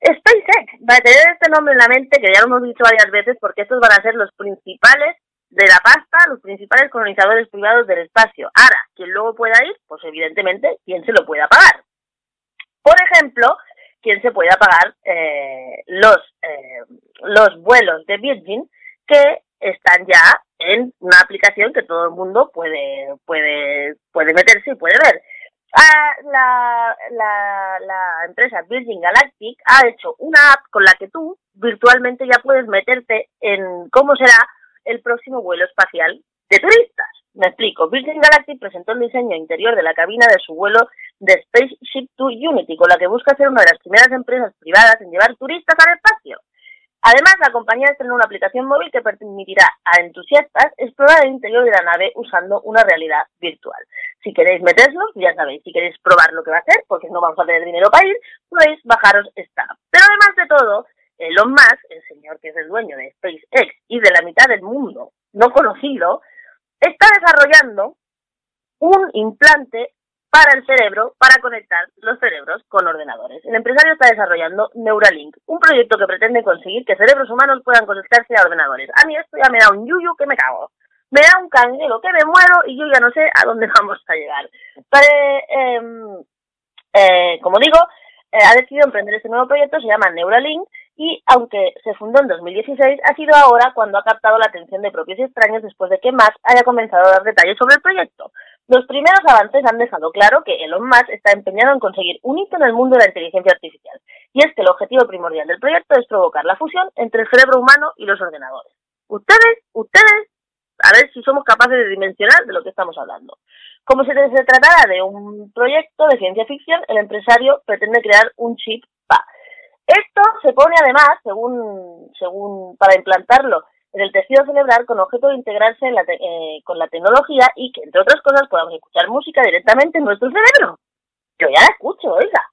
SpaceX va a tener este nombre en la mente, que ya lo hemos dicho varias veces, porque estos van a ser los principales de la pasta los principales colonizadores privados del espacio. Ahora, quien luego pueda ir, pues evidentemente, quien se lo pueda pagar. Por ejemplo, quien se pueda pagar eh, los, eh, los vuelos de Virgin que están ya en una aplicación que todo el mundo puede, puede, puede meterse y puede ver. Ah, la, la, la empresa Virgin Galactic ha hecho una app con la que tú virtualmente ya puedes meterte en cómo será el próximo vuelo espacial de turistas. Me explico. Virgin Galactic presentó el diseño interior de la cabina de su vuelo de Spaceship to Unity, con la que busca ser una de las primeras empresas privadas en llevar turistas al espacio. Además, la compañía estrenó una aplicación móvil que permitirá a entusiastas explorar el interior de la nave usando una realidad virtual. Si queréis meterlos, ya sabéis, si queréis probar lo que va a hacer, porque no vamos a tener dinero para ir, podéis bajaros esta. Pero además de todo, Elon Musk, el señor que es el dueño de SpaceX y de la mitad del mundo no conocido, está desarrollando un implante para el cerebro para conectar los cerebros con ordenadores. El empresario está desarrollando Neuralink, un proyecto que pretende conseguir que cerebros humanos puedan conectarse a ordenadores. A mí esto ya me da un yuyu que me cago. Me da un canguelo que me muero y yo ya no sé a dónde vamos a llegar. Em, eh, como digo, eh, ha decidido emprender este nuevo proyecto, se llama Neuralink, y aunque se fundó en 2016, ha sido ahora cuando ha captado la atención de propios y extraños después de que Musk haya comenzado a dar detalles sobre el proyecto. Los primeros avances han dejado claro que Elon Musk está empeñado en conseguir un hito en el mundo de la inteligencia artificial, y es que el objetivo primordial del proyecto es provocar la fusión entre el cerebro humano y los ordenadores. Ustedes, ustedes, a ver si somos capaces de dimensionar de lo que estamos hablando. Como si se tratara de un proyecto de ciencia ficción, el empresario pretende crear un chip esto se pone además, según, según para implantarlo en el tejido cerebral con objeto de integrarse eh, con la tecnología y que, entre otras cosas, podamos escuchar música directamente en nuestro cerebro. Yo ya la escucho, oiga.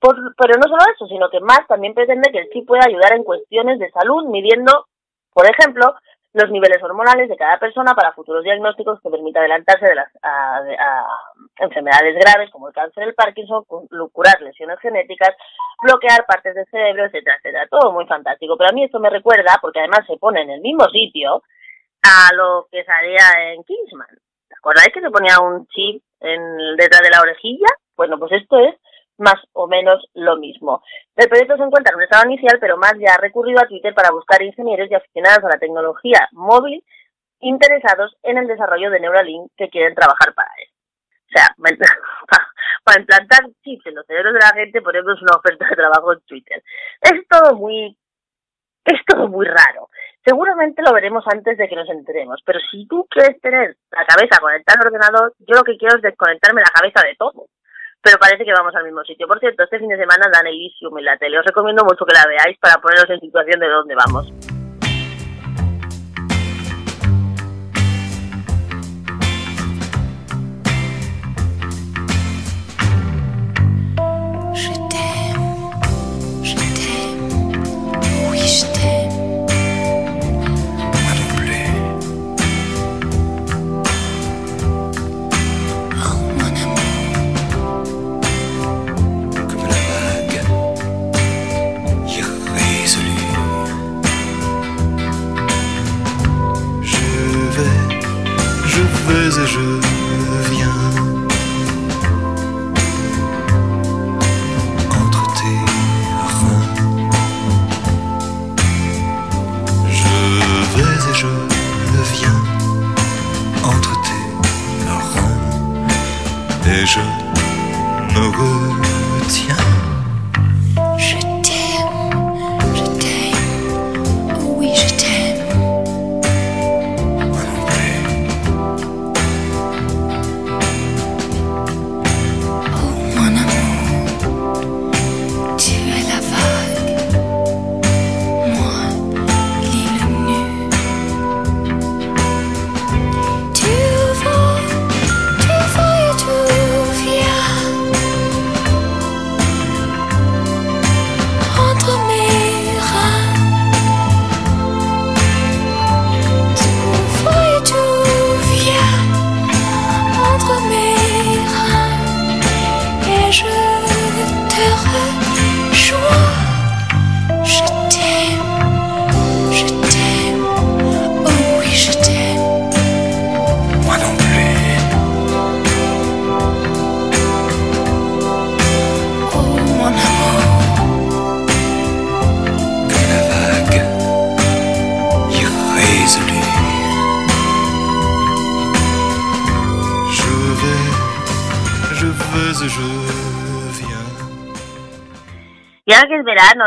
pero no solo eso, sino que más también pretende que el chip pueda ayudar en cuestiones de salud, midiendo, por ejemplo, los niveles hormonales de cada persona para futuros diagnósticos que permita adelantarse de las a, enfermedades graves como el cáncer, el Parkinson, curar lesiones genéticas, bloquear partes del cerebro, etcétera, etcétera. Todo muy fantástico. Pero a mí esto me recuerda, porque además se pone en el mismo sitio, a lo que salía en Kingsman. ¿Te acordáis que se ponía un chip en, detrás de la orejilla? Bueno, pues esto es más o menos lo mismo. El proyecto se encuentra en un estado inicial, pero más ya ha recurrido a Twitter para buscar ingenieros y aficionados a la tecnología móvil interesados en el desarrollo de Neuralink que quieren trabajar para él. O sea, para implantar chips en los cerebros de la gente ponemos una oferta de trabajo en Twitter. Es todo muy, es todo muy raro. Seguramente lo veremos antes de que nos enteremos, pero si tú quieres tener la cabeza conectada al ordenador, yo lo que quiero es desconectarme la cabeza de todo pero parece que vamos al mismo sitio. Por cierto, este fin de semana dan Elysium en la tele. Os recomiendo mucho que la veáis para poneros en situación de dónde vamos. Que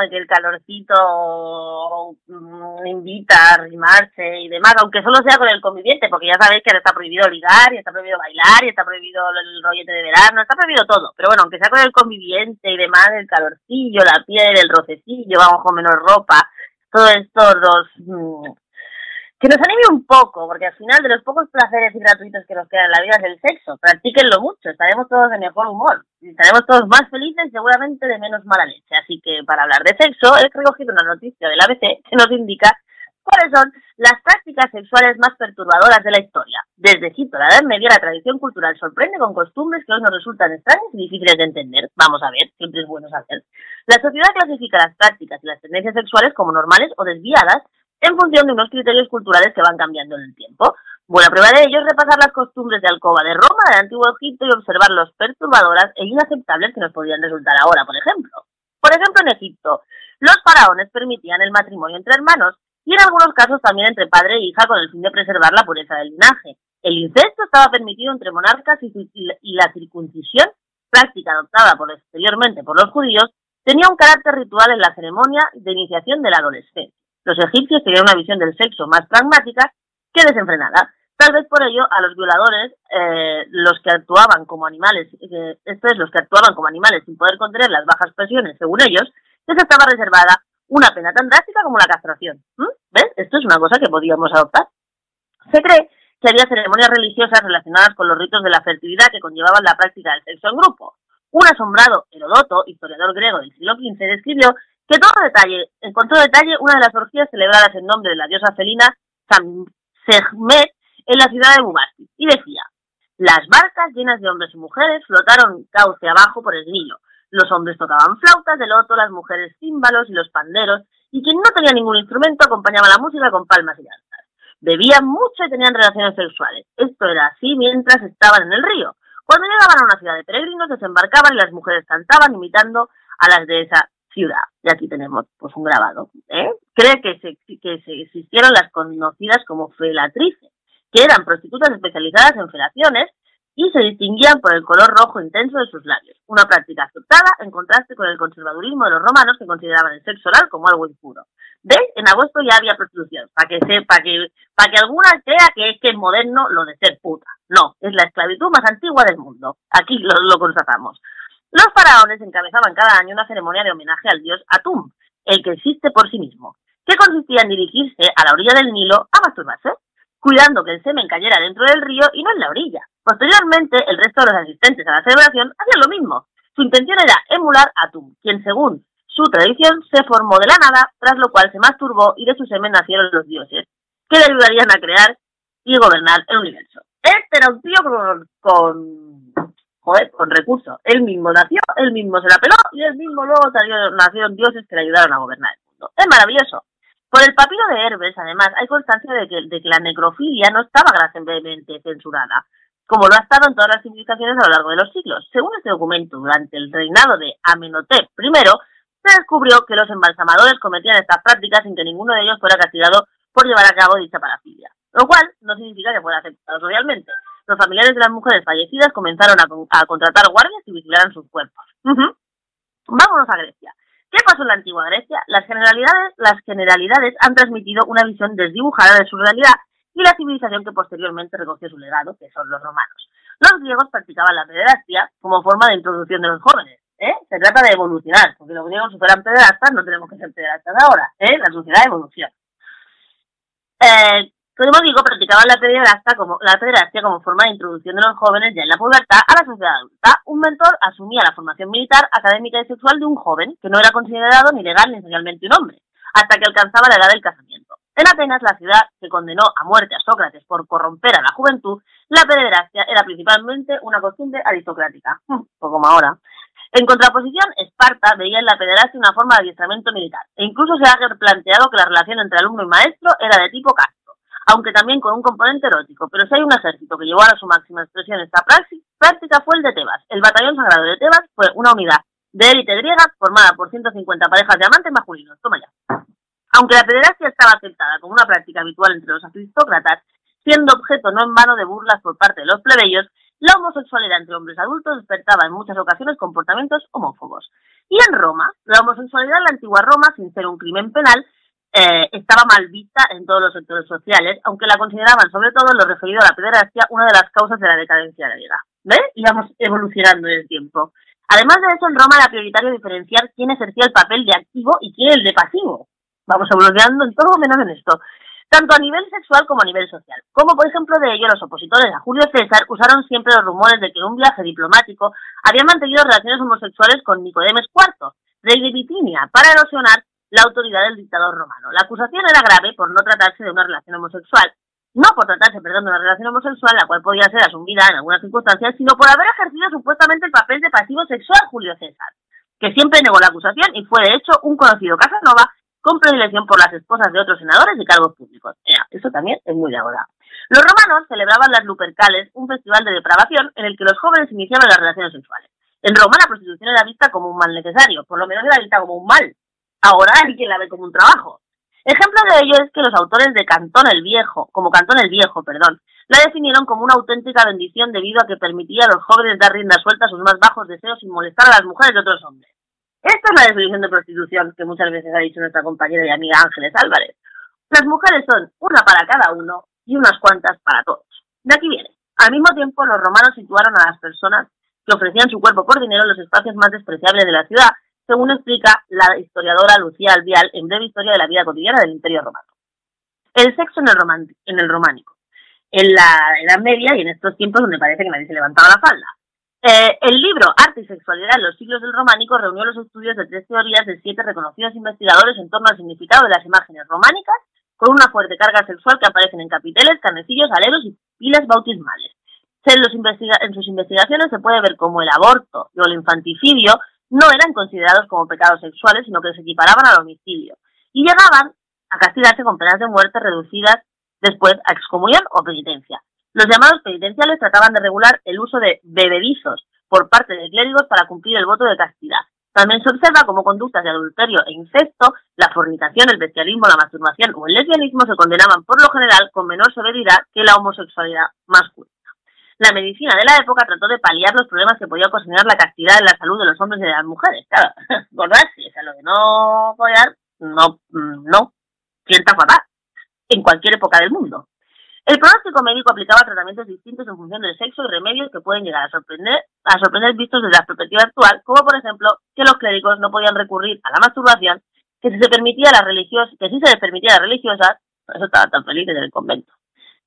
que el calorcito mm, invita a arrimarse y demás, aunque solo sea con el conviviente, porque ya sabéis que está prohibido ligar, y está prohibido bailar, y está prohibido el rollete de verano, está prohibido todo. Pero bueno, aunque sea con el conviviente y demás, el calorcillo, la piel, el rocecillo, vamos con menos ropa, todos estos dos mm, que nos anime un poco, porque al final de los pocos placeres y gratuitos que nos quedan en la vida es el sexo. Practíquenlo mucho, estaremos todos de mejor humor, estaremos todos más felices seguramente de menos mala leche. Así que para hablar de sexo he recogido una noticia del ABC que nos indica cuáles son las prácticas sexuales más perturbadoras de la historia. Desde a la Edad Media la tradición cultural sorprende con costumbres que hoy nos resultan extrañas y difíciles de entender. Vamos a ver, siempre es bueno saber. La sociedad clasifica las prácticas y las tendencias sexuales como normales o desviadas en función de unos criterios culturales que van cambiando en el tiempo. Buena prueba de ello es repasar las costumbres de alcoba de Roma, del Antiguo Egipto y observar los perturbadoras e inaceptables que nos podrían resultar ahora, por ejemplo. Por ejemplo, en Egipto, los faraones permitían el matrimonio entre hermanos y en algunos casos también entre padre e hija con el fin de preservar la pureza del linaje. El incesto estaba permitido entre monarcas y, la circuncisión, práctica adoptada posteriormente por los judíos, tenía un carácter ritual en la ceremonia de iniciación de la adolescencia. Los egipcios tenían una visión del sexo más pragmática que desenfrenada. Tal vez por ello a los violadores, eh, los que actuaban como animales, eh, esto es, los que actuaban como animales sin poder contener las bajas presiones, según ellos, les estaba reservada una pena tan drástica como la castración. ¿Mm? ¿Ves? Esto es una cosa que podíamos adoptar. Se cree que había ceremonias religiosas relacionadas con los ritos de la fertilidad que conllevaban la práctica del sexo en grupo. Un asombrado Herodoto, historiador griego del siglo XV, describió que todo detalle, encontró detalle una de las orgías celebradas en nombre de la diosa felina Sehmet en la ciudad de Bubastis y decía, las barcas llenas de hombres y mujeres flotaron cauce abajo por el Nilo. Los hombres tocaban flautas de loto, las mujeres címbalos y los panderos, y quien no tenía ningún instrumento acompañaba la música con palmas y danzas. Bebían mucho y tenían relaciones sexuales. Esto era así mientras estaban en el río. Cuando llegaban a una ciudad de peregrinos, desembarcaban y las mujeres cantaban imitando a las de esa ciudad. Y aquí tenemos pues un grabado. ¿eh? Cree que, se, que se existieron las conocidas como felatrices, que eran prostitutas especializadas en felaciones y se distinguían por el color rojo intenso de sus labios, una práctica aceptada en contraste con el conservadurismo de los romanos que consideraban el sexo oral como algo impuro. ¿Ves? En agosto ya había prostitución, para que sepa que, para que alguna crea que es que es moderno lo de ser puta. No, es la esclavitud más antigua del mundo. Aquí lo, lo constatamos. Los faraones encabezaban cada año una ceremonia de homenaje al dios Atum, el que existe por sí mismo, que consistía en dirigirse a la orilla del Nilo a masturbarse, cuidando que el semen cayera dentro del río y no en la orilla. Posteriormente, el resto de los asistentes a la celebración hacían lo mismo. Su intención era emular a Atum, quien según su tradición se formó de la nada, tras lo cual se masturbó y de su semen nacieron los dioses, que le ayudarían a crear y gobernar el universo. Este era un tío con joder, con recursos. Él mismo nació, él mismo se la peló y él mismo luego salió, nacieron dioses que le ayudaron a gobernar el mundo. Es maravilloso. Por el papiro de Herbes, además, hay constancia de que, la necrofilia no estaba gravemente censurada, como lo ha estado en todas las civilizaciones a lo largo de los siglos. Según este documento, durante el reinado de Amenhotep I, se descubrió que los embalsamadores cometían estas prácticas sin que ninguno de ellos fuera castigado por llevar a cabo dicha parafilia, lo cual no significa que fuera aceptado socialmente los familiares de las mujeres fallecidas comenzaron a, contratar guardias y vigilaran sus cuerpos. Vámonos a Grecia. ¿Qué pasó en la antigua Grecia? Las generalidades, las generalidades han transmitido una visión desdibujada de su realidad y la civilización que posteriormente recogió su legado, que son los romanos. Los griegos practicaban la pederastia como forma de introducción de los jóvenes. ¿eh? Se trata de evolucionar, porque los griegos si fueran pederastas no tenemos que ser pederastas ahora. ¿eh? La sociedad evoluciona. Eh, como digo, practicaban la pederastia como, la pederastia como forma de introducción de los jóvenes ya en la pubertad a la sociedad adulta. Un mentor asumía la formación militar, académica y sexual de un joven que no era considerado ni legal ni socialmente un hombre, hasta que alcanzaba la edad del casamiento. En Atenas, la ciudad que condenó a muerte a Sócrates por corromper a la juventud, la pederastia era principalmente una costumbre aristocrática, pues como ahora. En contraposición, Esparta veía en la pederastia una forma de adiestramiento militar, e incluso se ha planteado que la relación entre alumno y maestro era de tipo casto aunque también con un componente erótico. Pero si hay un ejército que llevó a su máxima expresión esta práctica fue el de Tebas. El batallón sagrado de Tebas fue una unidad de élite griega formada por 150 parejas de amantes masculinos. Toma ya. Aunque la pederastia estaba aceptada como una práctica habitual entre los aristócratas, siendo objeto no en vano de burlas por parte de los plebeyos, la homosexualidad entre hombres adultos despertaba en muchas ocasiones comportamientos homófobos. Y en Roma, la homosexualidad en la antigua Roma, sin ser un crimen penal, eh, estaba mal vista en todos los sectores sociales, aunque la consideraban, sobre todo en lo referido a la pederastia, una de las causas de la decadencia griega. ¿Ves? Íbamos evolucionando en el tiempo. Además de eso, en Roma era prioritario diferenciar quién ejercía el papel de activo y quién el de pasivo. Vamos evolucionando en todo menos en esto. Tanto a nivel sexual como a nivel social. Como por ejemplo de ello, los opositores a Julio César usaron siempre los rumores de que un viaje diplomático había mantenido relaciones homosexuales con Nicodemes IV, rey de Bitinia, para erosionar la autoridad del dictador romano. La acusación era grave por no tratarse de una relación homosexual, no por tratarse, perdón, de una relación homosexual, la cual podía ser asumida en algunas circunstancias, sino por haber ejercido supuestamente el papel de pasivo sexual Julio César, que siempre negó la acusación y fue de hecho un conocido Casanova con predilección por las esposas de otros senadores y cargos públicos. eso también es muy de ahora. Los romanos celebraban las Lupercales, un festival de depravación en el que los jóvenes iniciaban las relaciones sexuales. En Roma la prostitución era vista como un mal necesario, por lo menos era vista como un mal, ahora hay quien la ve como un trabajo. Ejemplo de ello es que los autores de Cantón el Viejo, como Cantón el Viejo, perdón, la definieron como una auténtica bendición debido a que permitía a los jóvenes dar rienda suelta a sus más bajos deseos sin molestar a las mujeres de otros hombres. Esta es la definición de prostitución que muchas veces ha dicho nuestra compañera y amiga Ángeles Álvarez. Las mujeres son una para cada uno y unas cuantas para todos. De aquí viene. Al mismo tiempo, los romanos situaron a las personas que ofrecían su cuerpo por dinero en los espacios más despreciables de la ciudad según explica la historiadora Lucía Albial en breve historia de la vida cotidiana del Imperio Romano. El sexo en el, en el románico. En la Edad Media y en estos tiempos donde parece que nadie se levantaba la falda. Eh, el libro Arte y Sexualidad en los siglos del románico reunió los estudios de tres teorías de siete reconocidos investigadores en torno al significado de las imágenes románicas con una fuerte carga sexual que aparecen en capiteles, canecillos, aleros y pilas bautismales. En, en sus investigaciones se puede ver cómo el aborto y el infanticidio no eran considerados como pecados sexuales, sino que se equiparaban al homicidio, y llegaban a castigarse con penas de muerte reducidas después a excomunión o penitencia. Los llamados penitenciales trataban de regular el uso de bebedizos por parte de clérigos para cumplir el voto de castidad. También se observa como conductas de adulterio e incesto, la fornicación, el bestialismo, la masturbación o el lesbianismo se condenaban por lo general con menor severidad que la homosexualidad masculina. La medicina de la época trató de paliar los problemas que podía ocasionar la castidad en la salud de los hombres y de las mujeres. Claro, acordarse, o sea, lo de no follar, no, mm, no, sienta fatal, en cualquier época del mundo. El pronóstico médico aplicaba tratamientos distintos en función del sexo y remedios que pueden llegar a sorprender, a sorprender vistos desde la perspectiva actual, como por ejemplo que los clérigos no podían recurrir a la masturbación, que si se permitía a las religiosas, que si se les permitía a las religiosas, eso estaban tan felices en el convento,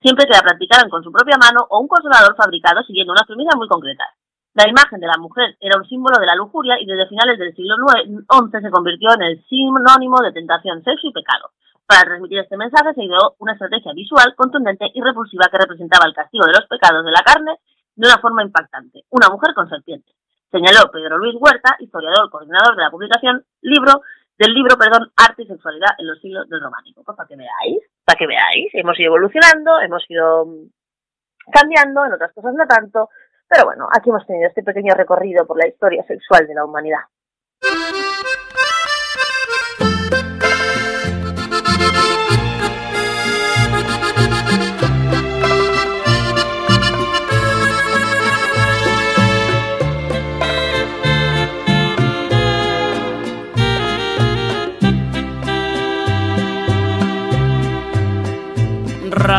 siempre que la practicaran con su propia mano o un consolador fabricado siguiendo unas premisas muy concretas. La imagen de la mujer era un símbolo de la lujuria y desde finales del siglo XI se convirtió en el sinónimo de tentación, sexo y pecado. Para transmitir este mensaje se ideó una estrategia visual contundente y repulsiva que representaba el castigo de los pecados de la carne de una forma impactante. Una mujer con serpiente. Señaló Pedro Luis Huerta, historiador, coordinador de la publicación libro del libro, perdón, Arte y Sexualidad en los siglos del románico. Pues para que veáis, para que veáis, hemos ido evolucionando, hemos ido cambiando, en otras cosas no tanto, pero bueno, aquí hemos tenido este pequeño recorrido por la historia sexual de la humanidad.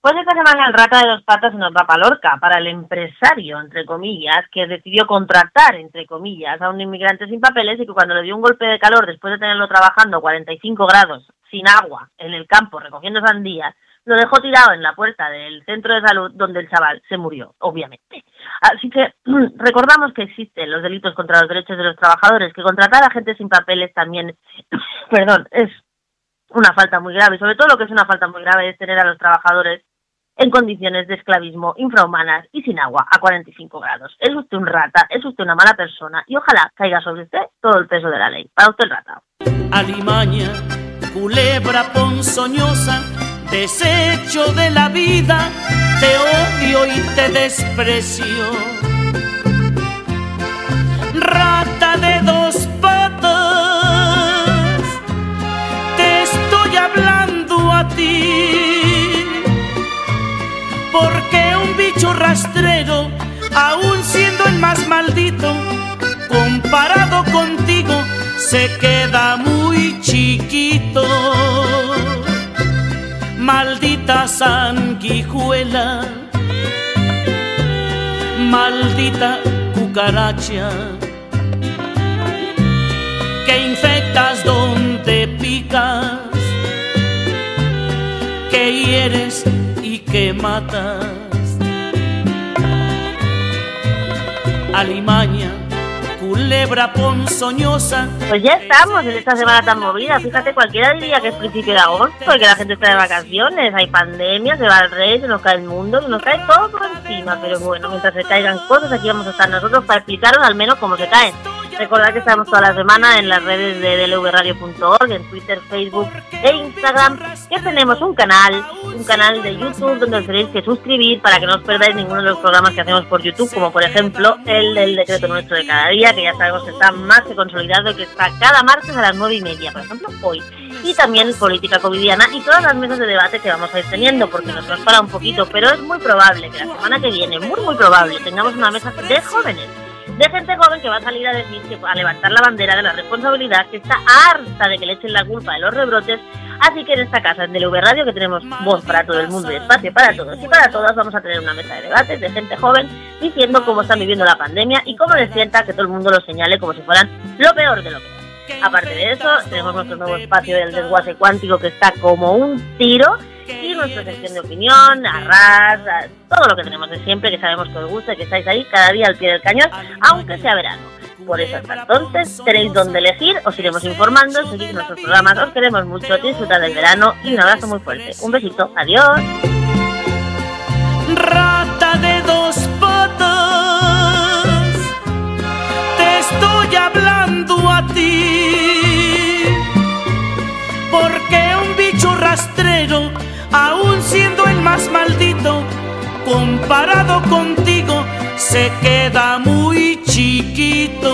Pues esta semana el rata de dos patas nos va para Lorca, para el empresario, entre comillas, que decidió contratar, entre comillas, a un inmigrante sin papeles y que cuando le dio un golpe de calor después de tenerlo trabajando 45 grados, sin agua, en el campo, recogiendo sandías, lo dejó tirado en la puerta del centro de salud donde el chaval se murió, obviamente. Así que recordamos que existen los delitos contra los derechos de los trabajadores, que contratar a gente sin papeles también, perdón, es una falta muy grave. Sobre todo lo que es una falta muy grave es tener a los trabajadores en condiciones de esclavismo infrahumanas y sin agua a 45 grados. Es usted un rata, es usted una mala persona y ojalá caiga sobre usted todo el peso de la ley. Para usted el rata. Alimaña, culebra ponzoñosa, desecho de la vida, te odio y te desprecio. Rata de dos porque un bicho rastrero, aún siendo el más maldito, comparado contigo, se queda muy chiquito. Maldita sanguijuela, maldita cucaracha, que infectas donde picas, que hieres que matas. Alimaña, culebra ponzoñosa. Pues ya estamos en esta semana tan movida. Fíjate, cualquiera diría que es principio de agosto y que la gente está de vacaciones. Hay pandemia, se va el rey, se nos cae el mundo, se nos cae todo por encima. Pero bueno, mientras se caigan cosas, aquí vamos a estar nosotros para explicaros al menos cómo se caen. Recordad que estamos toda la semana en las redes de dlvradio.org, en Twitter, Facebook e Instagram, que tenemos un canal, un canal de YouTube donde os tenéis que suscribir para que no os perdáis ninguno de los programas que hacemos por YouTube, como por ejemplo el del decreto nuestro de cada día, que ya sabemos que está más que consolidado, que está cada martes a las nueve y media, por ejemplo, hoy. Y también política covidiana y todas las mesas de debate que vamos a ir teniendo, porque nos nos para un poquito, pero es muy probable que la semana que viene, muy muy probable, tengamos una mesa de jóvenes de gente joven que va a salir a decir que a levantar la bandera de la responsabilidad, que está harta de que le echen la culpa de los rebrotes Así que en esta casa, en DLV Radio, que tenemos voz para todo el mundo y espacio para todos y para todas, vamos a tener una mesa de debates de gente joven diciendo cómo están viviendo la pandemia y cómo les sienta que todo el mundo lo señale como si fueran lo peor de lo peor. Aparte de eso, tenemos nuestro nuevo espacio del desguace cuántico que está como un tiro y nuestra sección de opinión, arras, todo lo que tenemos de siempre, que sabemos que os gusta y que estáis ahí cada día al pie del cañón, aunque sea verano. Por eso hasta entonces tenéis donde elegir, os iremos informando, seguid nuestros programas, os queremos mucho, disfrutad del verano y un abrazo muy fuerte. Un besito, adiós. Rata de dos patas, te estoy hablando a ti, porque un bicho rastrero, aún siendo el más maldito, comparado contigo, se queda muy chiquito.